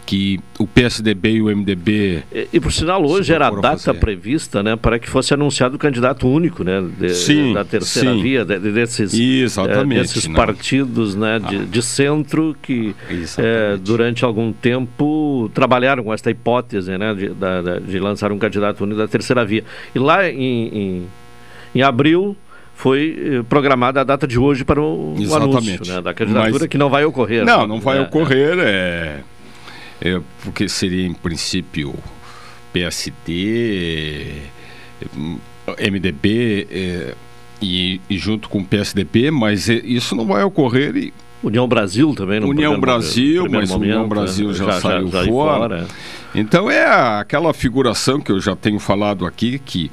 que o PSDB e o MDB. E, e por sinal, hoje era a data fazer. prevista né, para que fosse anunciado o candidato único né, de, sim, da terceira sim. via, de, desses, é, desses né? partidos né, de, ah. de, centro que é, durante algum tempo trabalharam com esta hipótese né, de, da, de lançar um candidato único da terceira via. E lá em, em, em abril foi eh, programada a data de hoje para o, o anúncio né, da candidatura, Mas, que não vai ocorrer. Não, não vai é, ocorrer. É, é, porque seria em princípio PSD, MDB, é, e, e, junto com o PSDB, mas isso não vai ocorrer. E... União Brasil também não União Brasil, mas momento, União Brasil é, já, já, saiu já, já fora. fora. Então é aquela figuração que eu já tenho falado aqui que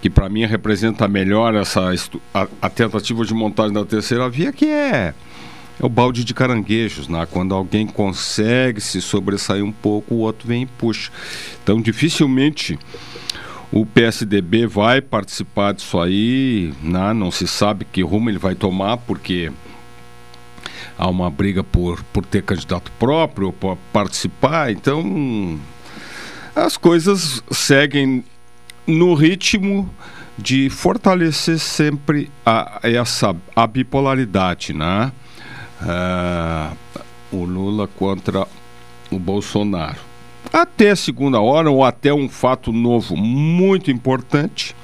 que para mim representa melhor essa a, a, tentativa de montagem da terceira via, que é, é o balde de caranguejos, né? Quando alguém consegue se sobressair um pouco, o outro vem e puxa. Então, dificilmente o PSDB vai participar disso aí, né? não se sabe que rumo ele vai tomar, porque há uma briga por, por ter candidato próprio, por participar, então as coisas seguem no ritmo de fortalecer sempre a, essa a bipolaridade, né? Uh, o Lula contra o Bolsonaro até a segunda hora ou até um fato novo muito importante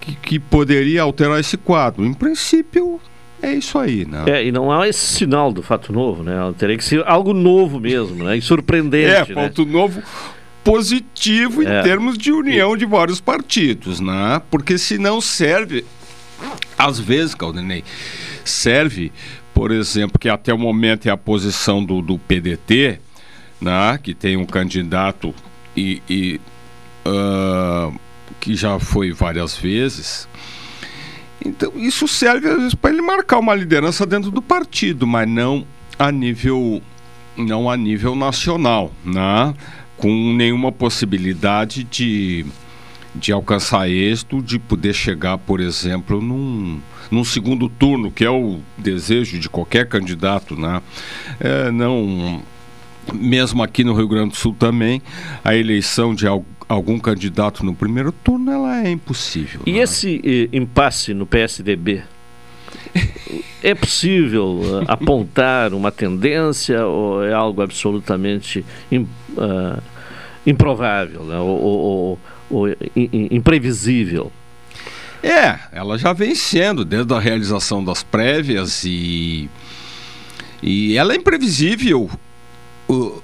que, que poderia alterar esse quadro. Em princípio, é isso aí, né? É, e não há esse sinal do fato novo, né? Teria que ser algo novo mesmo, né? E surpreendente. É, né? fato novo positivo em é. termos de união de vários partidos, né? Porque se não serve, às vezes, Caldenei, serve, por exemplo, que até o momento é a posição do, do PDT, né, que tem um candidato e, e uh, que já foi várias vezes. Então, isso serve às vezes para ele marcar uma liderança dentro do partido, mas não a nível não a nível nacional, né? com nenhuma possibilidade de, de alcançar êxito, de poder chegar, por exemplo, num, num segundo turno, que é o desejo de qualquer candidato, né? É, não mesmo aqui no Rio Grande do Sul também, a eleição de algum candidato no primeiro turno ela é impossível. E é? esse eh, impasse no PSDB? é possível uh, apontar uma tendência ou é algo absolutamente im, uh, improvável né? ou, ou, ou imprevisível? É, ela já vem sendo desde a realização das prévias e, e ela é imprevisível. O,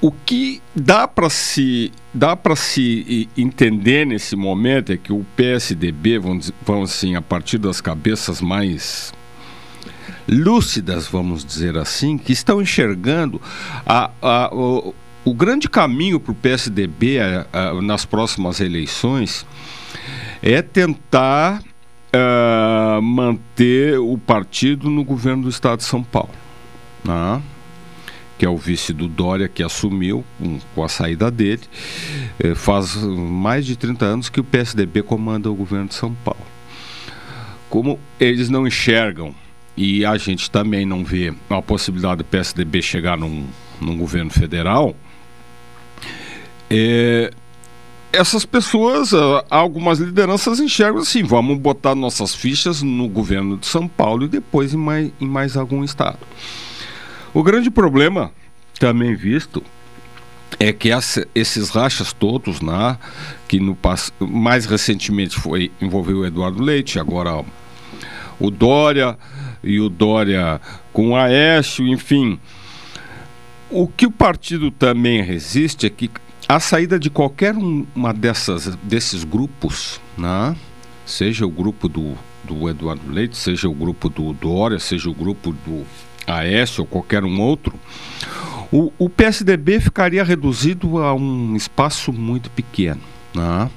o que dá para se dá para se entender nesse momento é que o PSDB vamos, vamos assim a partir das cabeças mais lúcidas vamos dizer assim que estão enxergando a, a, o, o grande caminho para o PSDB a, a, nas próximas eleições é tentar uh, manter o partido no governo do estado de São Paulo né? que é o vice do Dória, que assumiu um, com a saída dele. É, faz mais de 30 anos que o PSDB comanda o governo de São Paulo. Como eles não enxergam, e a gente também não vê a possibilidade do PSDB chegar num, num governo federal, é, essas pessoas, algumas lideranças enxergam assim: vamos botar nossas fichas no governo de São Paulo e depois em mais, em mais algum estado. O grande problema, também visto, é que essa, esses rachas todos, né, que no, mais recentemente foi envolveu o Eduardo Leite, agora o Dória e o Dória com o Aécio, enfim. O que o partido também resiste é que a saída de qualquer uma dessas desses grupos, né, seja o grupo do, do Eduardo Leite, seja o grupo do Dória, seja o grupo do Aécio ou qualquer um outro, o, o PSDB ficaria reduzido a um espaço muito pequeno. Né?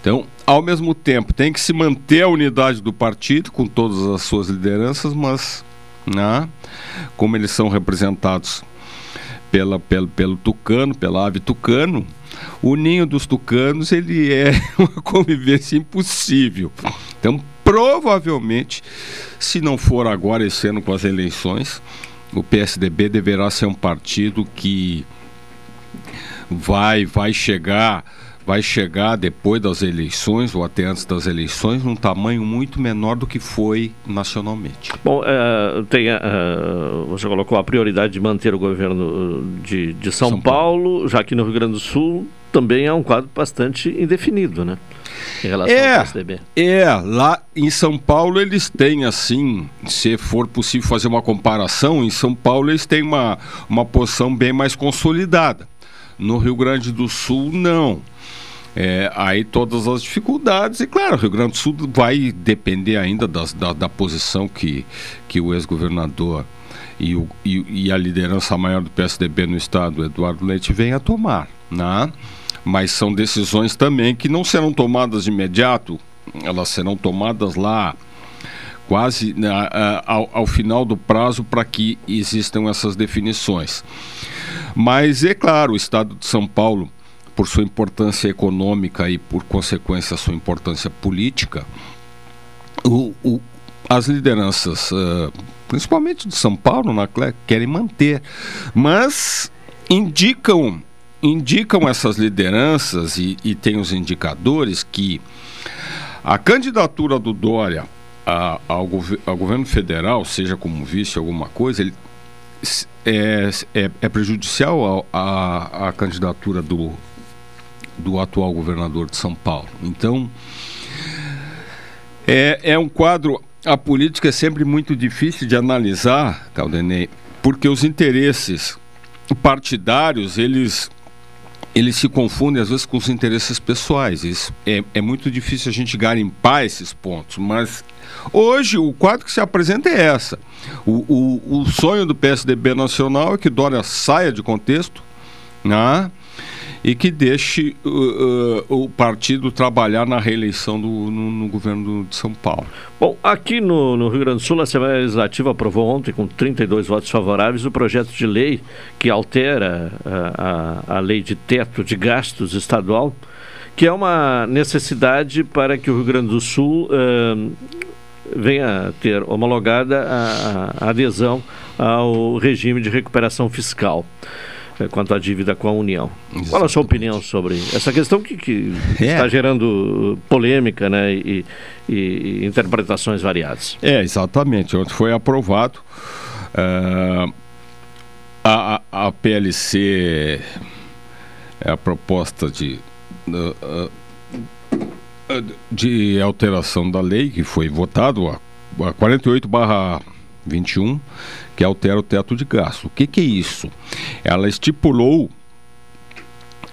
Então, ao mesmo tempo, tem que se manter a unidade do partido com todas as suas lideranças, mas né, como eles são representados pela, pelo, pelo tucano, pela ave tucano, o ninho dos tucanos ele é uma convivência impossível. Então, provavelmente, se não for agora esse ano com as eleições, o PSDB deverá ser um partido que vai vai chegar vai chegar depois das eleições ou até antes das eleições num tamanho muito menor do que foi nacionalmente. Bom, uh, tem, uh, você colocou a prioridade de manter o governo de, de São, São Paulo, Paulo, já que no Rio Grande do Sul também é um quadro bastante indefinido, né? Em relação é, ao PSDB. É, lá em São Paulo eles têm, assim, se for possível fazer uma comparação, em São Paulo eles têm uma, uma posição bem mais consolidada. No Rio Grande do Sul, não. É, aí todas as dificuldades, e claro, o Rio Grande do Sul vai depender ainda das, da, da posição que, que o ex-governador e, o, e, e, a liderança maior do PSDB no estado, Eduardo Leite, venha tomar. Né? Mas são decisões também que não serão tomadas de imediato, elas serão tomadas lá quase né, ao, ao final do prazo para que existam essas definições. Mas é claro, o estado de São Paulo por sua importância econômica e, por consequência, sua importância política, o, o, as lideranças, uh, principalmente de São Paulo, na, querem manter, mas indicam, indicam essas lideranças e, e tem os indicadores que a candidatura do Dória a, ao, ao, governo federal, seja como vice alguma coisa, ele é, é, é prejudicial à candidatura do, do atual governador de São Paulo. Então, é, é um quadro. A política é sempre muito difícil de analisar, Caldenei, porque os interesses partidários eles eles se confundem às vezes com os interesses pessoais. Isso é, é muito difícil a gente garimpar esses pontos, mas hoje o quadro que se apresenta é essa. O, o, o sonho do PSDB nacional é que Dória saia de contexto, né? E que deixe uh, uh, o partido trabalhar na reeleição do, no, no, governo de São Paulo. Bom, aqui no, no, Rio Grande do Sul, a Assembleia Legislativa aprovou ontem, com 32 votos favoráveis, o projeto de lei que altera a, a, a lei de teto de gastos estadual, que é uma necessidade para que o Rio Grande do Sul uh, venha ter homologada a adesão ao regime de recuperação fiscal. Quanto à dívida com a União. Exatamente. Qual a sua opinião sobre essa questão que, que é. está gerando polêmica né, e, e, interpretações variadas? É, exatamente. Ontem foi aprovado. Uh, a, a, PLC é a proposta de, uh, uh, de alteração da lei que foi votado a, a 48 barra 21 que altera o teto de gasto. O que, que é isso? Ela estipulou,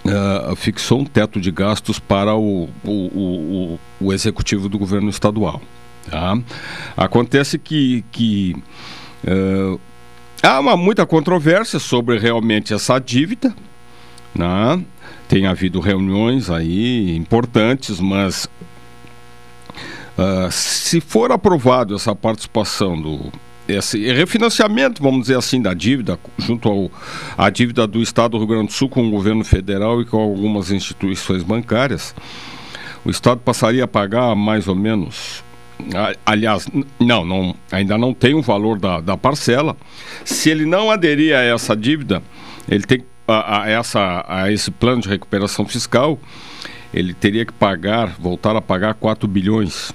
uh, fixou um teto de gastos para o, o, o, o executivo do governo estadual. Tá? Acontece que, que uh, há uma muita controvérsia sobre realmente essa dívida. Né? Tem havido reuniões aí importantes, mas uh, se for aprovado essa participação do esse refinanciamento, vamos dizer assim, da dívida, junto ao, à dívida do Estado do Rio Grande do Sul com o governo federal e com algumas instituições bancárias, o Estado passaria a pagar mais ou menos. Aliás, não, não ainda não tem o valor da, da parcela. Se ele não aderir a essa dívida, ele tem a, a, essa, a esse plano de recuperação fiscal, ele teria que pagar, voltar a pagar 4 bilhões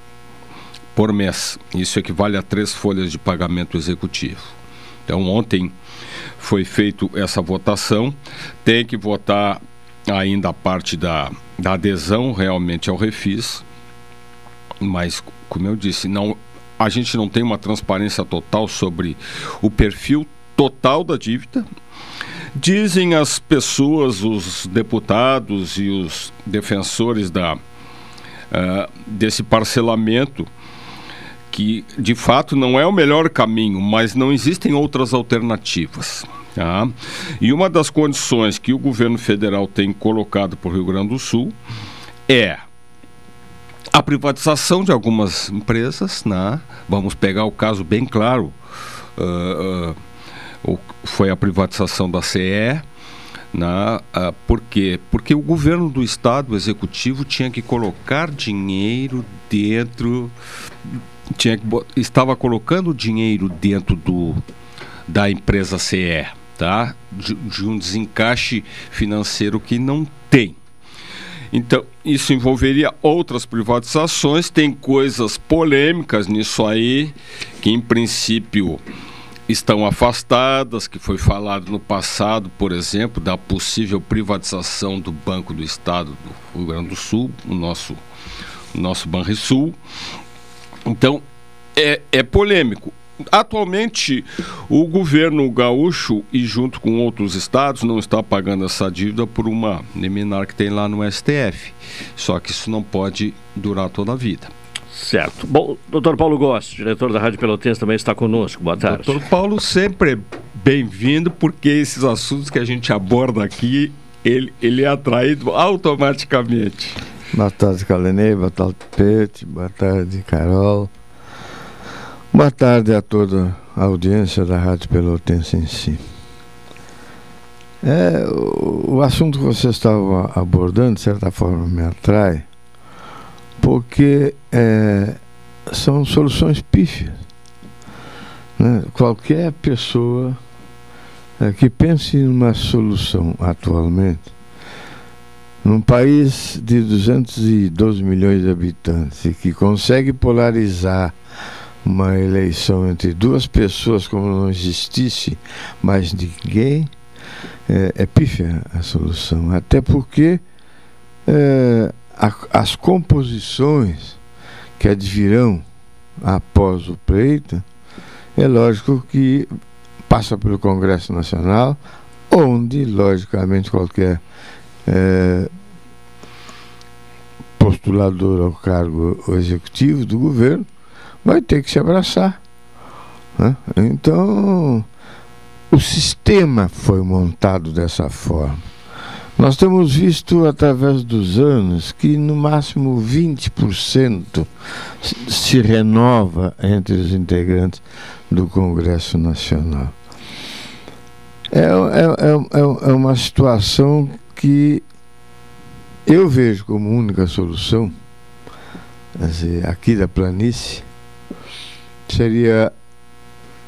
por mês. Isso equivale a três folhas de pagamento executivo. Então, ontem foi feita essa votação. Tem que votar ainda a parte da, da adesão realmente ao refis. Mas, como eu disse, não, a gente não tem uma transparência total sobre o perfil total da dívida. Dizem as pessoas, os deputados e os defensores da, uh, desse parcelamento que de fato não é o melhor caminho, mas não existem outras alternativas. Tá? E uma das condições que o governo federal tem colocado para o Rio Grande do Sul é a privatização de algumas empresas. Né? Vamos pegar o caso bem claro: uh, uh, foi a privatização da CE. Né? Uh, por quê? Porque o governo do estado, o executivo, tinha que colocar dinheiro dentro tinha que, estava colocando dinheiro dentro do, da empresa CE, tá? De, de, um desencaixe financeiro que não tem. Então, isso envolveria outras privatizações, tem coisas polêmicas nisso aí, que em princípio estão afastadas, que foi falado no passado, por exemplo, da possível privatização do Banco do Estado do Rio Grande do Sul, o nosso, nosso Banrisul. Então, é, é polêmico. atualmente o governo gaúcho e junto com outros estados não está pagando essa dívida por uma liminar que tem lá no STF. Só que isso não pode durar toda a vida. Certo. Bom, doutor Paulo Gosto, diretor da Rádio Pelotense, também está conosco. Boa tarde. Doutor Paulo sempre bem-vindo, porque esses assuntos que a gente aborda aqui, ele, ele é atraído automaticamente. Boa tarde, Calenei. Boa tarde, Pete. Boa tarde, Carol. Boa tarde a toda a audiência da Rádio Pelotense em si. É, o assunto que você estava abordando, de certa forma, me atrai, porque é, são soluções pífias. Né? Qualquer pessoa é, que pense em uma solução atualmente num país de 212 milhões de habitantes que consegue polarizar uma eleição entre duas pessoas como não existisse mais ninguém, é, é pífia a solução. Até porque é, a, as composições que advirão após o pleito, é lógico que passa pelo Congresso Nacional, onde, logicamente, qualquer é, postulador ao cargo executivo do governo vai ter que se abraçar. Né? Então, o sistema foi montado dessa forma. Nós temos visto através dos anos que no máximo 20% se renova entre os integrantes do Congresso Nacional. É, é, é, é, é uma situação que eu vejo como única solução, dizer, aqui da planície, seria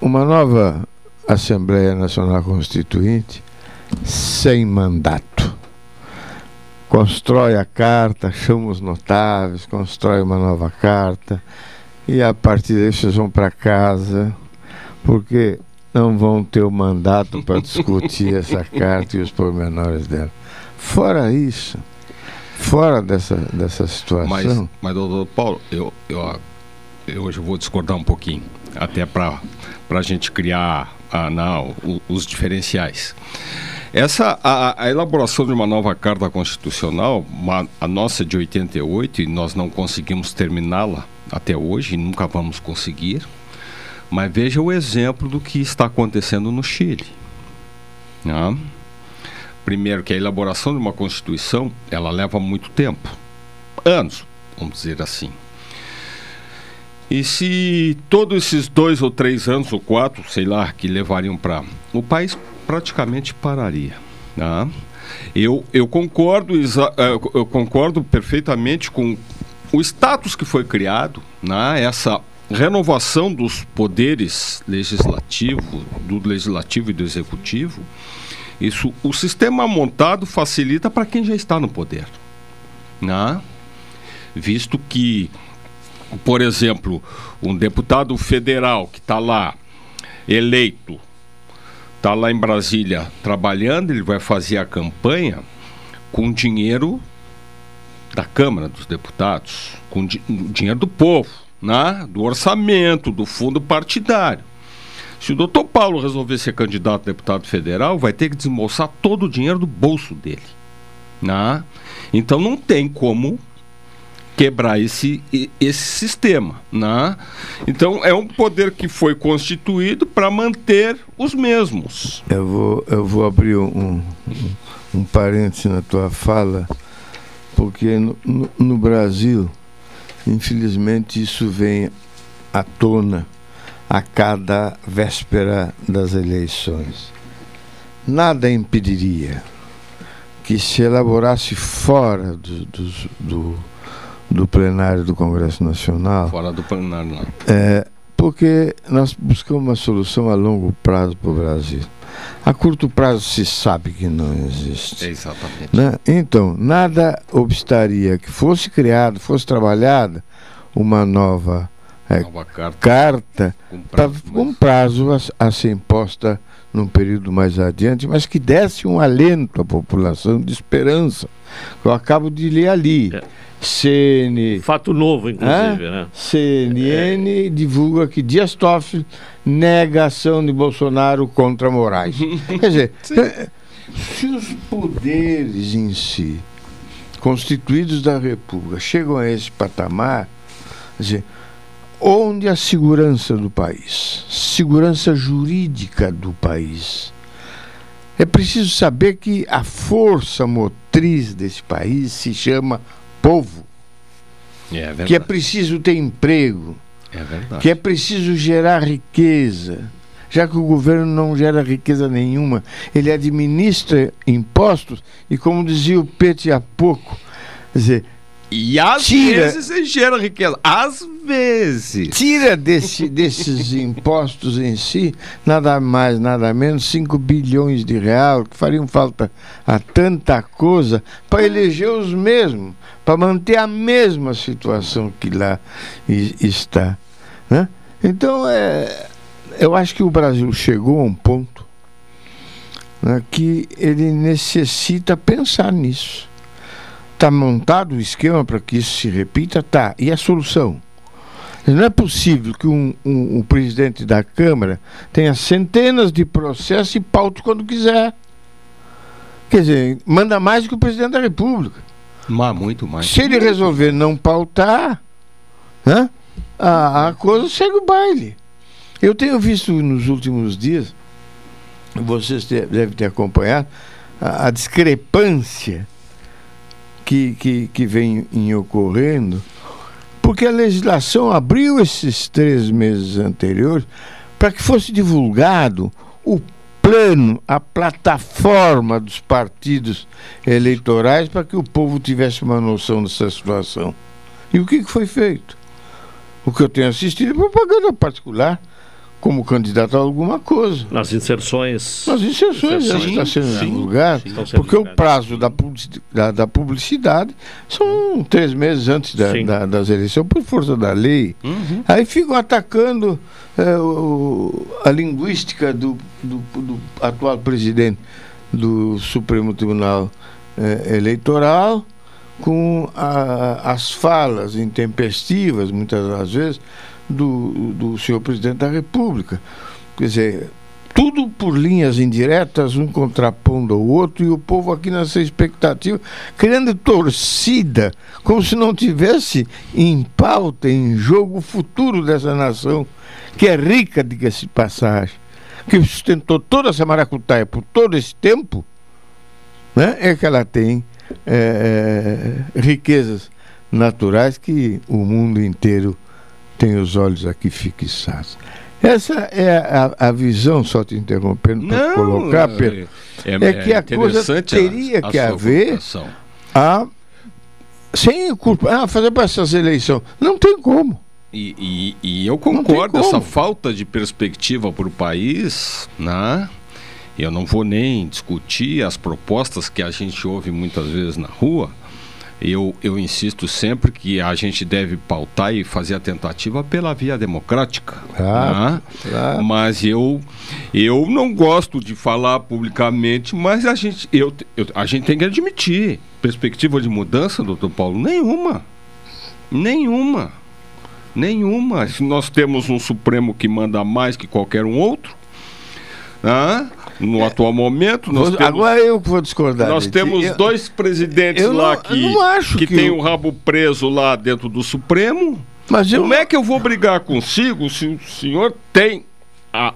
uma nova Assembleia Nacional Constituinte sem mandato. Constrói a carta, chama os notáveis, constrói uma nova carta e a partir daí vocês vão para casa, porque não vão ter o mandato para discutir essa carta e os pormenores dela. Fora isso, fora dessa, dessa situação. Mas, mas doutor Paulo, eu, eu, eu hoje vou discordar um pouquinho, até para a gente criar ah, não, os diferenciais. Essa, a, a, elaboração de uma nova carta constitucional, uma, a nossa de 88, e nós não conseguimos terminá-la até hoje, e nunca vamos conseguir, mas veja o exemplo do que está acontecendo no Chile. Né? Primeiro que a elaboração de uma Constituição, ela leva muito tempo. Anos, vamos dizer assim. E se todos esses dois ou três anos, ou quatro, sei lá, que levariam para. O país praticamente pararia. Né? Eu, eu, concordo, eh, eu concordo perfeitamente com o status que foi criado, né? essa renovação dos poderes legislativo, do legislativo e do executivo isso, o sistema montado facilita para quem já está no poder, né? Visto que, por exemplo, um deputado federal que está lá eleito, está lá em Brasília trabalhando, ele vai fazer a campanha com dinheiro da Câmara dos Deputados, com di dinheiro do povo, né? do orçamento, do fundo partidário. Se o doutor Paulo resolver ser candidato a deputado federal, vai ter que desembolsar todo o dinheiro do bolso dele. Né? Então não tem como quebrar esse, esse sistema. Né? Então é um poder que foi constituído para manter os mesmos. Eu vou, eu vou abrir um, um, um parêntese na tua fala, porque no, no, no Brasil, infelizmente, isso vem à tona a cada véspera das eleições. Nada impediria que se elaborasse fora do, do, do, do plenário do Congresso Nacional. Fora do plenário, não. É, porque nós buscamos uma solução a longo prazo para o Brasil. A curto prazo se sabe que não existe. Exatamente. Né? Então, nada obstaria que fosse criado, fosse trabalhada uma nova é, carta, com prazo, com prazo a, a, ser imposta num período mais adiante, mas que desse um alento à população de esperança. Eu acabo de ler ali. É. CN... Fato novo, inclusive, né? CNN é. divulga que Dias Toffoli nega a ação de Bolsonaro contra Moraes. Quer dizer, se os poderes em si, constituídos da República, chegam a esse patamar, quer dizer, onde a segurança do país, segurança jurídica do país, é preciso saber que a força motriz desse país se chama povo. É que é preciso ter emprego. É que é preciso gerar riqueza. Já que o governo não gera riqueza nenhuma, ele administra impostos e, como dizia o Pete há pouco, quer dizer, e às tira, vezes gera riqueza. Às vezes. Tira desse, desses impostos em si, nada mais, nada menos, 5 bilhões de reais, que fariam falta a tanta coisa para eleger os mesmos, para manter a mesma situação que lá está. Né? Então, é, eu acho que o Brasil chegou a um ponto né, que ele necessita pensar nisso Está montado o esquema para que isso se repita? Tá. E a solução? Não é possível que um, um, um presidente da Câmara tenha centenas de processos e paute quando quiser. Quer dizer, manda mais do que o presidente da República. Mas muito mais. Se ele resolver não pautar, né, a, a coisa segue o baile. Eu tenho visto nos últimos dias, vocês devem ter acompanhado, a, a discrepância que, que, que vem em ocorrendo, porque a legislação abriu esses três meses anteriores para que fosse divulgado o plano, a plataforma dos partidos eleitorais para que o povo tivesse uma noção dessa situação. E o que, que foi feito? O que eu tenho assistido é propaganda particular como candidato a alguma coisa. Nas inserções. Nas inserções, já está sendo divulgado. Porque o prazo da, da, da, publicidade são três meses antes da, da, das eleições, por força da lei. Uhum. Aí ficam atacando é, o, a linguística do, do, do, atual presidente do Supremo Tribunal é, Eleitoral com a, as falas intempestivas, muitas das vezes, do, do senhor presidente da República. Quer dizer, tudo por linhas indiretas, um contrapondo ao outro, e o povo aqui nessa expectativa, criando torcida, como se não tivesse em pauta, em jogo, o futuro dessa nação, que é rica, diga-se passagem, que sustentou toda essa maracutaia por todo esse tempo, né, é que ela tem é, riquezas naturais que o mundo inteiro tem os olhos aqui fixados. Essa é a, a visão, só te interrompendo para colocar, Pedro, é, é, é, que a coisa teria a, a que haver a, sem culpa, ah, fazer para essas eleições. Não tem como. E, e, e eu concordo, essa falta de perspectiva para o país, né? eu não vou nem discutir as propostas que a gente ouve muitas vezes na rua, eu, eu insisto sempre que a gente deve pautar e fazer a tentativa pela via democrática. Ah, né? Mas eu, eu não gosto de falar publicamente, mas a gente, eu, eu, a gente tem que admitir. Perspectiva de mudança, doutor Paulo? Nenhuma. Nenhuma. Nenhuma. Se nós temos um Supremo que manda mais que qualquer um outro, né? No é, atual momento. Nós temos, agora eu vou discordar. Nós temos eu, dois presidentes lá não, que, que, que tem o um rabo preso lá dentro do Supremo. Mas eu... Como é que eu vou brigar consigo se o senhor tem a,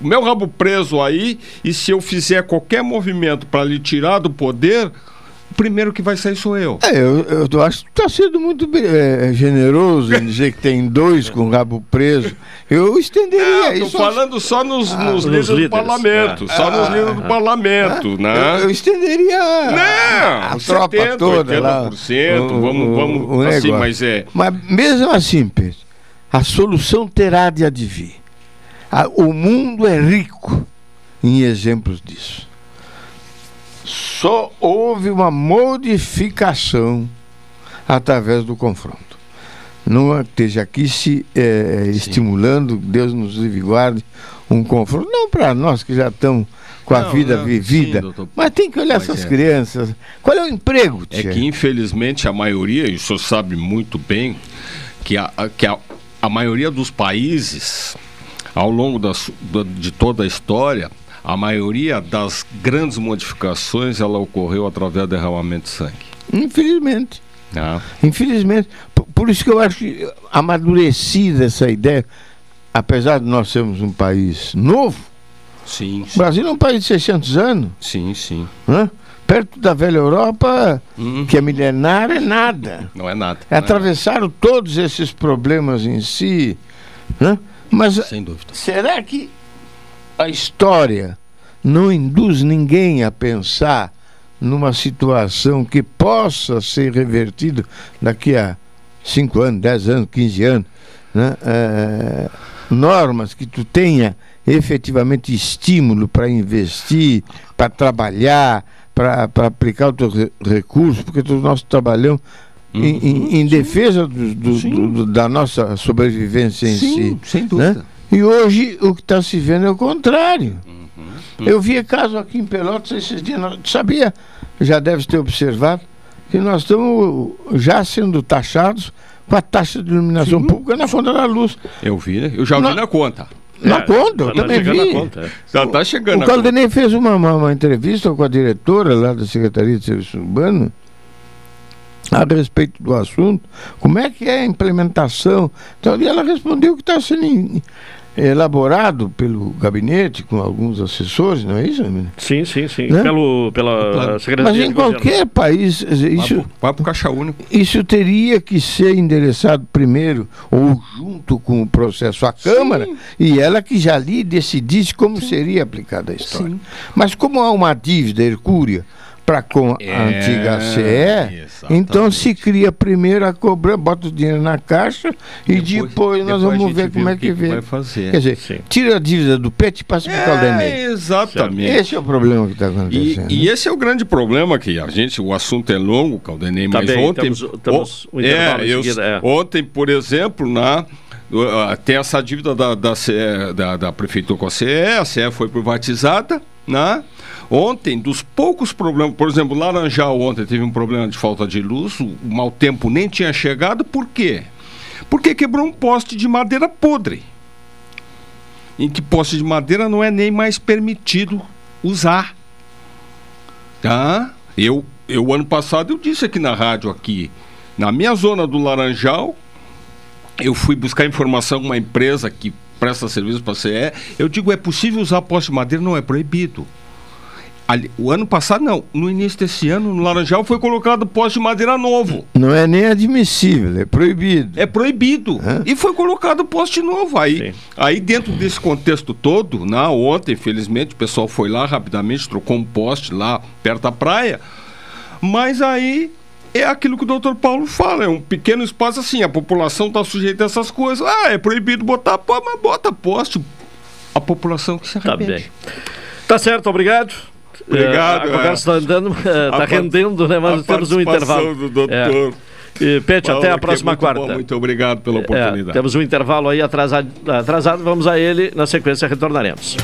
o meu rabo preso aí e se eu fizer qualquer movimento para lhe tirar do poder, primeiro que vai sair sou eu. É, eu, eu acho que está sendo muito é, generoso em dizer que tem dois com o rabo preso. Eu estenderia é, isso. falando só nos, ah, nos, líderes, líderes, do parlamento. É. Só ah, nos líderes do ah, parlamento, ah, né? Eu, eu estenderia Não, a 70, tropa toda 80%, lá. O, vamos, vamos o assim, mas é. Mas mesmo assim, Pedro, a solução terá de advir. o mundo é rico em exemplos disso só houve uma modificação através do confronto. Não esteja aqui se é, estimulando, Deus nos livre guarde, um confronto. Não, para nós que já estamos com a Não, vida não, vivida. sim. Mas tem que olhar Mas essas é. crianças. Qual é o emprego, É tia? que, infelizmente, a maioria, e o senhor sabe muito bem, que a, que a, a maioria dos países, ao longo da su- da- de toda a história, a maioria das grandes modificações, ela ocorreu através do derramamento de sangue. Infelizmente. Ah, Infelizmente. Por, por isso que eu acho que amadurecida essa ideia, apesar de nós sermos um país novo, sim, o Brasil é um país de 600 anos. sim, sim. né? Perto da velha Europa, Uhum. que é milenária, é nada. Não é nada. Atravessaram todos esses problemas em si. Né? Mas Sem dúvida. será que a história não induz ninguém a pensar numa situação que possa ser revertida daqui a 5 anos, 10 anos, 15 anos? Né? É, normas que tu tenha efetivamente estímulo para investir, para trabalhar, para aplicar o teu re- recurso, porque todos nós trabalhamos em, em- em defesa do- do- do- da nossa sobrevivência em Sim, si. sem né? E hoje o que está se vendo é o contrário. Uhum. Eu vi caso aqui em Pelotas esses dias, nós- sabia, já deve ter observado, que nós estamos já sendo taxados com a taxa de iluminação pública na Fonte da Luz. Eu vi, né? Eu já vi Na- na conta. Na É, conta, eu tá também vi. conta, é. Já tá chegando O. Caldenei fez uma, uma, uma entrevista com a diretora lá da Secretaria de Serviço Urbano a respeito do assunto, como é que é a implementação. Então, e ela respondeu que está sendo elaborado pelo gabinete com alguns assessores, não é isso, Emílio? Sim, sim, sim. Né? Pelo, pela Claro. Secretaria Mas em de Governo. qualquer país, isso, Vai para o caixa único. isso teria que ser endereçado primeiro ou junto com o processo à Câmara e ela que já ali decidisse como seria aplicada a história. Mas como há uma dívida hercúrea para com a É, antiga CE, então se cria primeiro a cobrança, bota o dinheiro na caixa e depois, nós depois vamos ver como é que que que vê. vai fazer. Quer dizer, Sim. tira a dívida do PET e passa para o Caldenei. É, exatamente. Esse é o problema que está E, acontecendo. e esse é o grande problema que a gente, o assunto é longo, Caldenei, Tá mas bem, ontem, temos- temos o- em eu- seguida, é. ontem, por exemplo, na uh, tem essa dívida da, da, CE da, da prefeitura com a CE, a CE foi privatizada, né? Ontem, dos poucos problemas, por exemplo, Laranjal ontem teve um problema de falta de luz, o mau tempo nem tinha chegado, por quê? Porque quebrou um poste de madeira podre em que poste de madeira não é nem mais permitido usar. Tá? Eu, eu ano passado eu disse aqui na rádio aqui, na minha zona do Laranjal, eu fui buscar informação com uma empresa que presta serviço para a CE, eu digo, é possível usar poste de madeira? Não, é proibido. Ali- o ano passado não, no início desse ano, no Laranjal foi colocado poste de madeira novo. Não é nem admissível, é proibido. É proibido. E foi colocado poste novo. Aí, aí dentro desse contexto todo, na ontem, infelizmente, o pessoal foi lá rapidamente, trocou um poste lá perto da praia. Mas aí é aquilo que o doutor Paulo fala, é um pequeno espaço assim, a população está sujeita a essas coisas. Ah, é proibido botar poste, mas bota poste. A população que se Tá arrepende. bem. Tá certo, obrigado. Obrigado, Eh, a conversa está andando, está rendendo, né? Mas a temos um intervalo. do doutor É. E, Pete, Paulo, até a é próxima muito quarta. bom, muito obrigado pela É, oportunidade. temos um intervalo aí atrasado, atrasado, vamos a ele, na sequência retornaremos.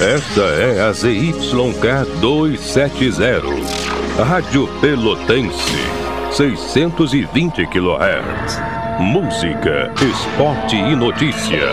Esta é a ZYK 270, Rádio Pelotense, 620 kHz. Música, esporte e notícia.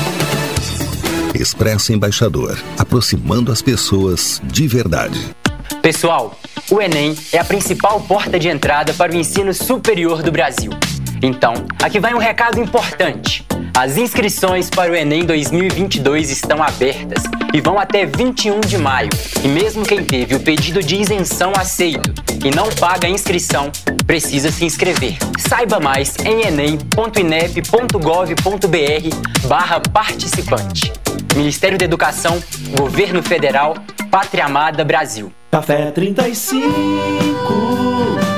Expresso Embaixador, aproximando as pessoas de verdade. Pessoal, o Enem é a principal porta de entrada para o ensino superior do Brasil. Então, aqui vai um recado importante. As inscrições para o Enem 2022 estão abertas e vão até 21 de maio. E mesmo quem teve o pedido de isenção aceito e não paga a inscrição, precisa se inscrever. Saiba mais em enem.inep.gov.br barra participante. Ministério da Educação, Governo Federal, Pátria Amada Brasil. Café 35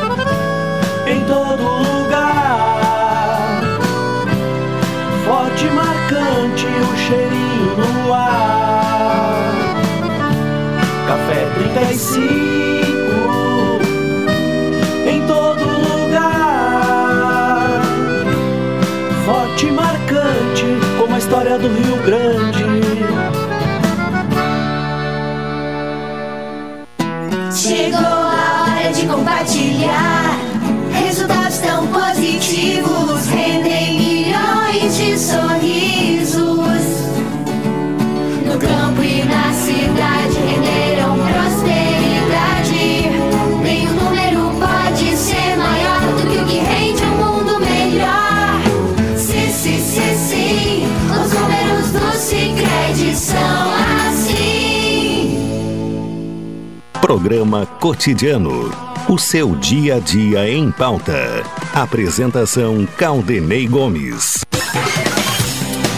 Programa Cotidiano. O seu dia a dia em pauta. Apresentação Caldenei Gomes.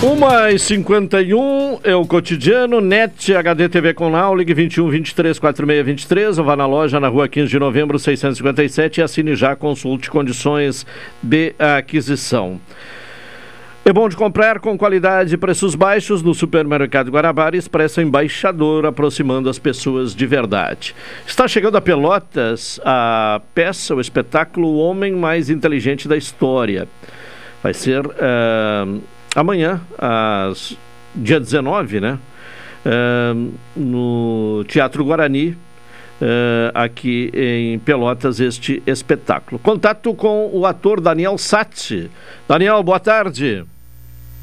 Uma e 51 é o cotidiano, NET HD TV com Now, ligue 21 23 46 23, ou vá na loja na rua 15 de novembro 657 e assine já, consulte condições de aquisição. É bom de comprar com qualidade e preços baixos no supermercado Guarabara Expresso Embaixador, aproximando as pessoas de verdade. Está chegando a Pelotas a peça, o espetáculo O Homem Mais Inteligente da História. Vai ser uh, amanhã, às, dia 19, né? Uh, no Teatro Guarani, uh, aqui em Pelotas, este espetáculo. Contato com o ator Daniel Satti. Daniel, boa tarde.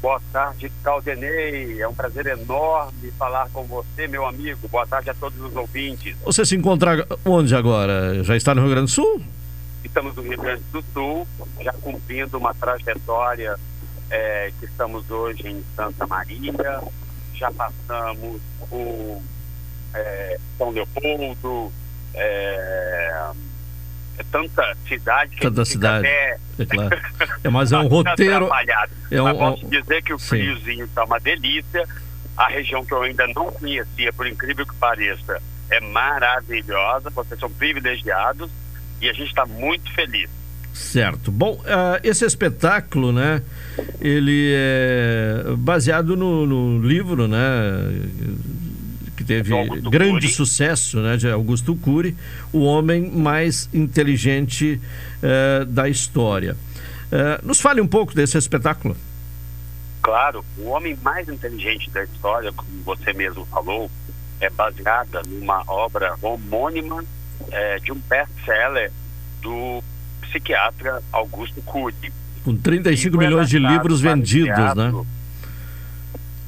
Boa tarde, Caldenei. É um prazer enorme falar com você, meu amigo. Boa tarde a todos os ouvintes. Você se encontra onde agora? Já está no Rio Grande do Sul? Estamos no Rio Grande do Sul, já cumprindo uma trajetória é, que estamos hoje em Santa Maria. Já passamos por é, São Leopoldo, é, é tanta cidade que Tanta a gente cidade. Até... É claro. É, mas é um roteiro. É um- Mas posso dizer que o Sim. friozinho está uma delícia. A região que eu ainda não conhecia, por incrível que pareça, é maravilhosa. Vocês são privilegiados e a gente está muito feliz. Certo. Bom, uh, esse espetáculo, né? Ele é baseado no, no livro, né? Que teve grande Cury. sucesso, né? De Augusto Cury, o homem mais inteligente uh, da história. Uh, nos fale um pouco desse espetáculo. Claro, o homem mais inteligente da história, como você mesmo falou, é baseada numa obra homônima é, de um best-seller do psiquiatra Augusto Cury. Com 35 milhões de livros vendidos, né?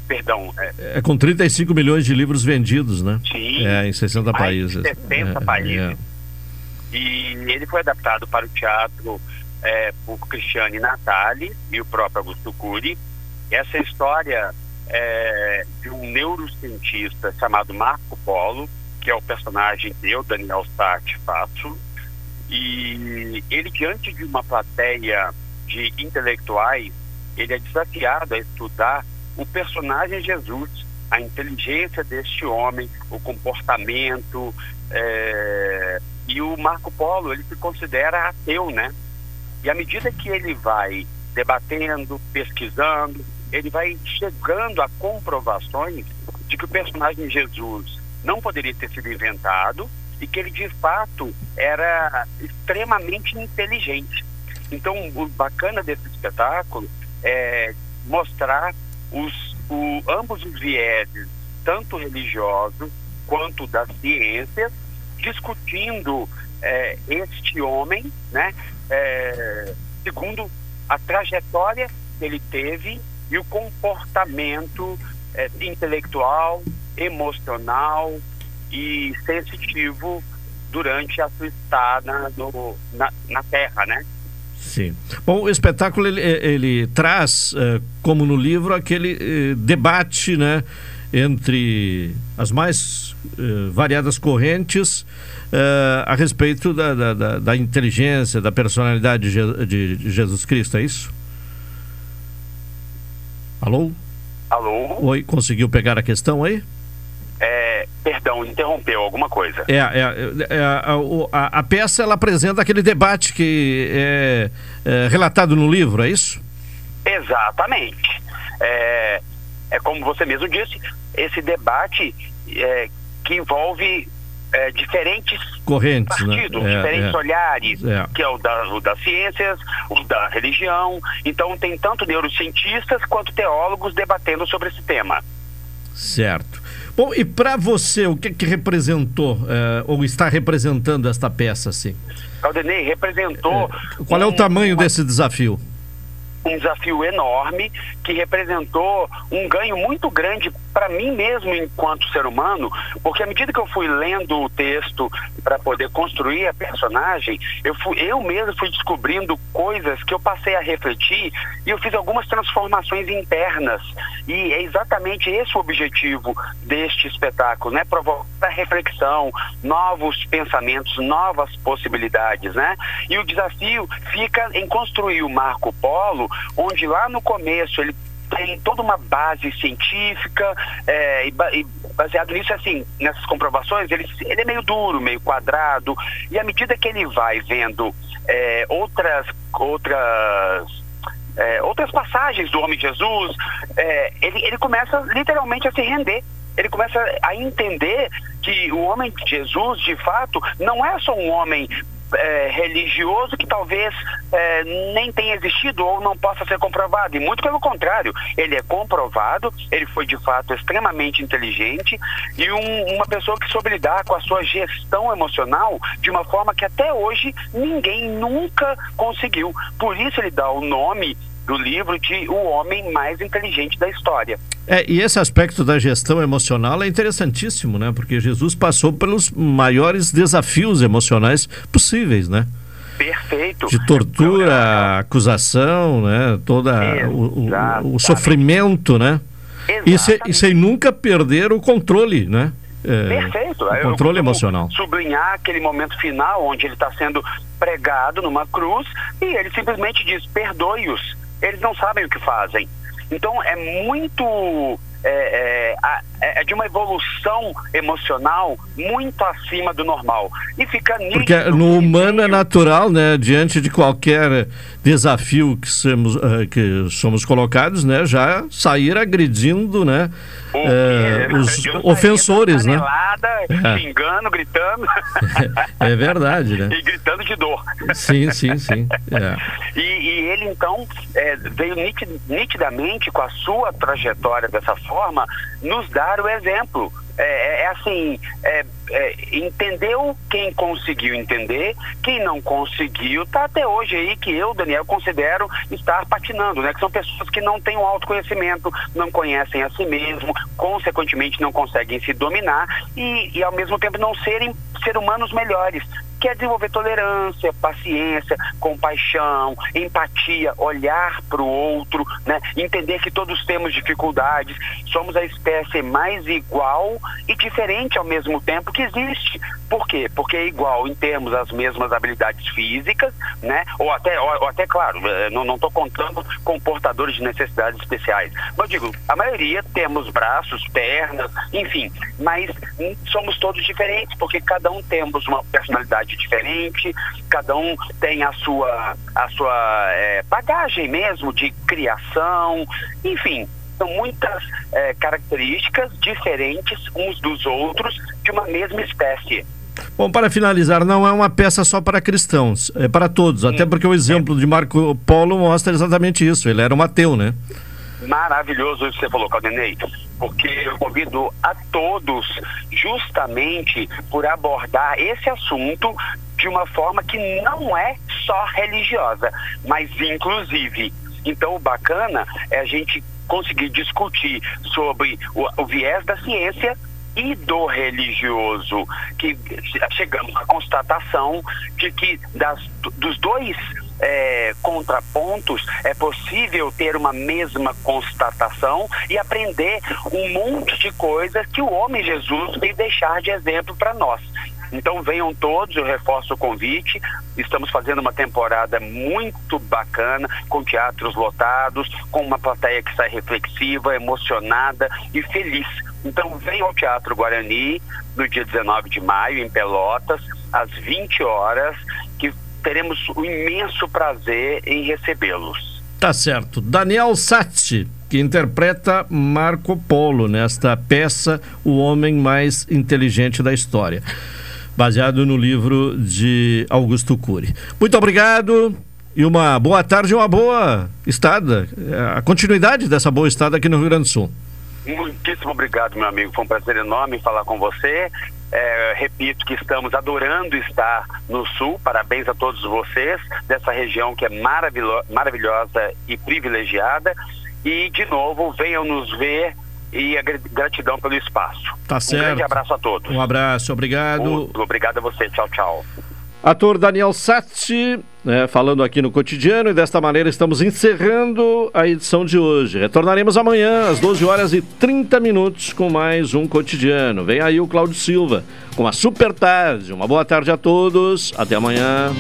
Perdão. É... é... com 35 milhões de livros vendidos, né? Sim. É, em 60 mais países. 60 é, países. É. E ele foi adaptado para o teatro é, por Cristiane Natali e o próprio Augusto Cury. Essa história é de um neurocientista chamado Marco Polo, que é o personagem que eu, Daniel Sartre, faço. E ele, diante de uma plateia de intelectuais, ele é desafiado a estudar o personagem Jesus, a inteligência deste homem, o comportamento. É... E o Marco Polo, ele se considera ateu, né? E à medida que ele vai debatendo, pesquisando, ele vai chegando a comprovações de que o personagem Jesus não poderia ter sido inventado e que ele de fato era extremamente inteligente. Então, o bacana desse espetáculo é mostrar os, o, ambos os vieses, tanto religioso quanto das ciências, discutindo é, este homem, né, é, segundo a trajetória que ele teve e o comportamento é, intelectual, emocional e sensitivo durante a sua estada no, na, na Terra, né? Sim. Bom, o espetáculo ele, ele traz, uh, como no livro, aquele uh, debate, né, entre as mais uh, variadas correntes a respeito da, da, da, da, inteligência, da personalidade de, de Jesus Cristo, é isso? Alô? Alô? Oi, conseguiu pegar a questão aí? É, perdão, interrompeu alguma coisa. É, é, é a, a, a, peça ela apresenta aquele debate que é, é relatado no livro, é isso? Exatamente. É, é como você mesmo disse, esse debate é, que envolve é, diferentes correntes, né? partidos, né? é, diferentes é. olhares, É. que é o, da, o das ciências, o da religião. Então tem tanto neurocientistas quanto teólogos debatendo sobre esse tema. Certo. Bom, e para você, o que, que representou eh, ou está representando esta peça, assim? Caldenei representou. Qual é o um- tamanho desse desafio? um desafio enorme que representou um ganho muito grande para mim mesmo enquanto ser humano, porque à medida que eu fui lendo o texto para poder construir a personagem, eu fui, eu mesmo fui descobrindo coisas que eu passei a refletir e eu fiz algumas transformações internas e é exatamente esse o objetivo deste espetáculo, né? Provocar reflexão, novos pensamentos, novas possibilidades, né? E o desafio fica em construir o Marco Polo, onde lá no começo ele tem toda uma base científica é, e, e baseado nisso, assim, nessas comprovações, ele, ele é meio duro, meio quadrado, e à medida que ele vai vendo é, outras, outras é, outras passagens do homem Jesus, é, ele, ele começa literalmente a se render. Ele começa a entender que o homem Jesus, de fato, não é só um homem é, religioso que talvez é, nem tenha existido ou não possa ser comprovado. E muito pelo contrário, ele é comprovado, ele foi de fato extremamente inteligente e um- uma pessoa que soube lidar com a sua gestão emocional de uma forma que até hoje ninguém nunca conseguiu. Por isso ele dá o nome do livro de O Homem Mais Inteligente da História. É, e esse aspecto da gestão emocional é interessantíssimo, né? Porque Jesus passou pelos maiores desafios emocionais possíveis, né? Perfeito. De tortura, acusação, né? Toda o, o- o sofrimento, né? E, se- e sem nunca perder o controle, né? É, Perfeito. Controle emocional. Sublinhar aquele momento final onde ele está sendo pregado numa cruz e ele simplesmente diz: perdoe-os. Eles não sabem o que fazem. Então é muito é, é, a- é de uma evolução emocional muito acima do normal. E fica nítido. Porque no humano é natural, né? Diante de qualquer desafio que somos, eh, que somos colocados, né? Já sair agredindo, né? eh, os ofensores, né? É. xingando, gritando. É verdade, né? e gritando de dor. Sim, sim, sim. É. E, e ele, então, é, veio niti- nitidamente com a sua trajetória dessa forma, nos dar o exemplo. É, é- é assim, é, é, entendeu quem conseguiu entender, quem não conseguiu, tá até hoje aí que eu, Daniel, considero estar patinando, né? Que são pessoas que não têm um autoconhecimento, não conhecem a si mesmo, consequentemente não conseguem se dominar e, e ao mesmo tempo não serem ser humanos melhores. Quer desenvolver tolerância, paciência, compaixão, empatia, olhar para o outro, né? entender que todos temos dificuldades, somos a espécie mais igual e diferente ao mesmo tempo que existe. Por quê? Porque é igual em termos das mesmas habilidades físicas, né? Ou até, ou, ou até claro, eh, não estou contando com portadores de necessidades especiais. Mas digo, a maioria temos braços, pernas, enfim, mas somos todos diferentes, porque cada um temos uma personalidade diferente, cada um tem a sua, a sua eh, bagagem mesmo de criação, enfim. São muitas eh, características diferentes uns dos outros de uma mesma espécie. Bom, para finalizar, não é uma peça só para cristãos, é para todos. Até porque o exemplo de Marco Polo mostra exatamente isso. Ele era um ateu, né? Maravilhoso isso que você falou, Caldenei, porque eu convido a todos justamente por abordar esse assunto de uma forma que não é só religiosa, mas inclusive. Então, o bacana é a gente conseguir discutir sobre o, o viés da ciência e do religioso, que chegamos à constatação de que das, dos dois é, contrapontos é possível ter uma mesma constatação e aprender um monte de coisas que o homem Jesus veio deixar de exemplo para nós. Então venham todos, eu reforço o convite. Estamos fazendo uma temporada muito bacana, com teatros lotados, com uma plateia que sai reflexiva, emocionada e feliz. Então venham ao Teatro Guarani no dia 19 de maio, em Pelotas, às 20 horas, que teremos o imenso prazer em recebê-los. Tá certo. Daniel Satti, que interpreta Marco Polo nesta peça O Homem Mais Inteligente da História, baseado no livro de Augusto Cury. Muito obrigado e uma boa tarde e uma boa estada. A continuidade dessa boa estada aqui no Rio Grande do Sul. Muitíssimo obrigado, meu amigo. Foi um prazer enorme falar com você. É, repito que estamos adorando estar no Sul. Parabéns a todos vocês dessa região que é maravilhosa e privilegiada. E, de novo, venham nos ver e a gr- gratidão pelo espaço. Tá Um certo. grande abraço a todos. Um abraço, obrigado. Muito obrigado a você. Tchau, tchau. Ator Daniel Satti, né, falando aqui no cotidiano, e desta maneira estamos encerrando a edição de hoje. Retornaremos amanhã às 12 horas e 30 minutos com mais um cotidiano. Vem aí o Cláudio Silva com a super tarde. Uma boa tarde a todos. Até amanhã.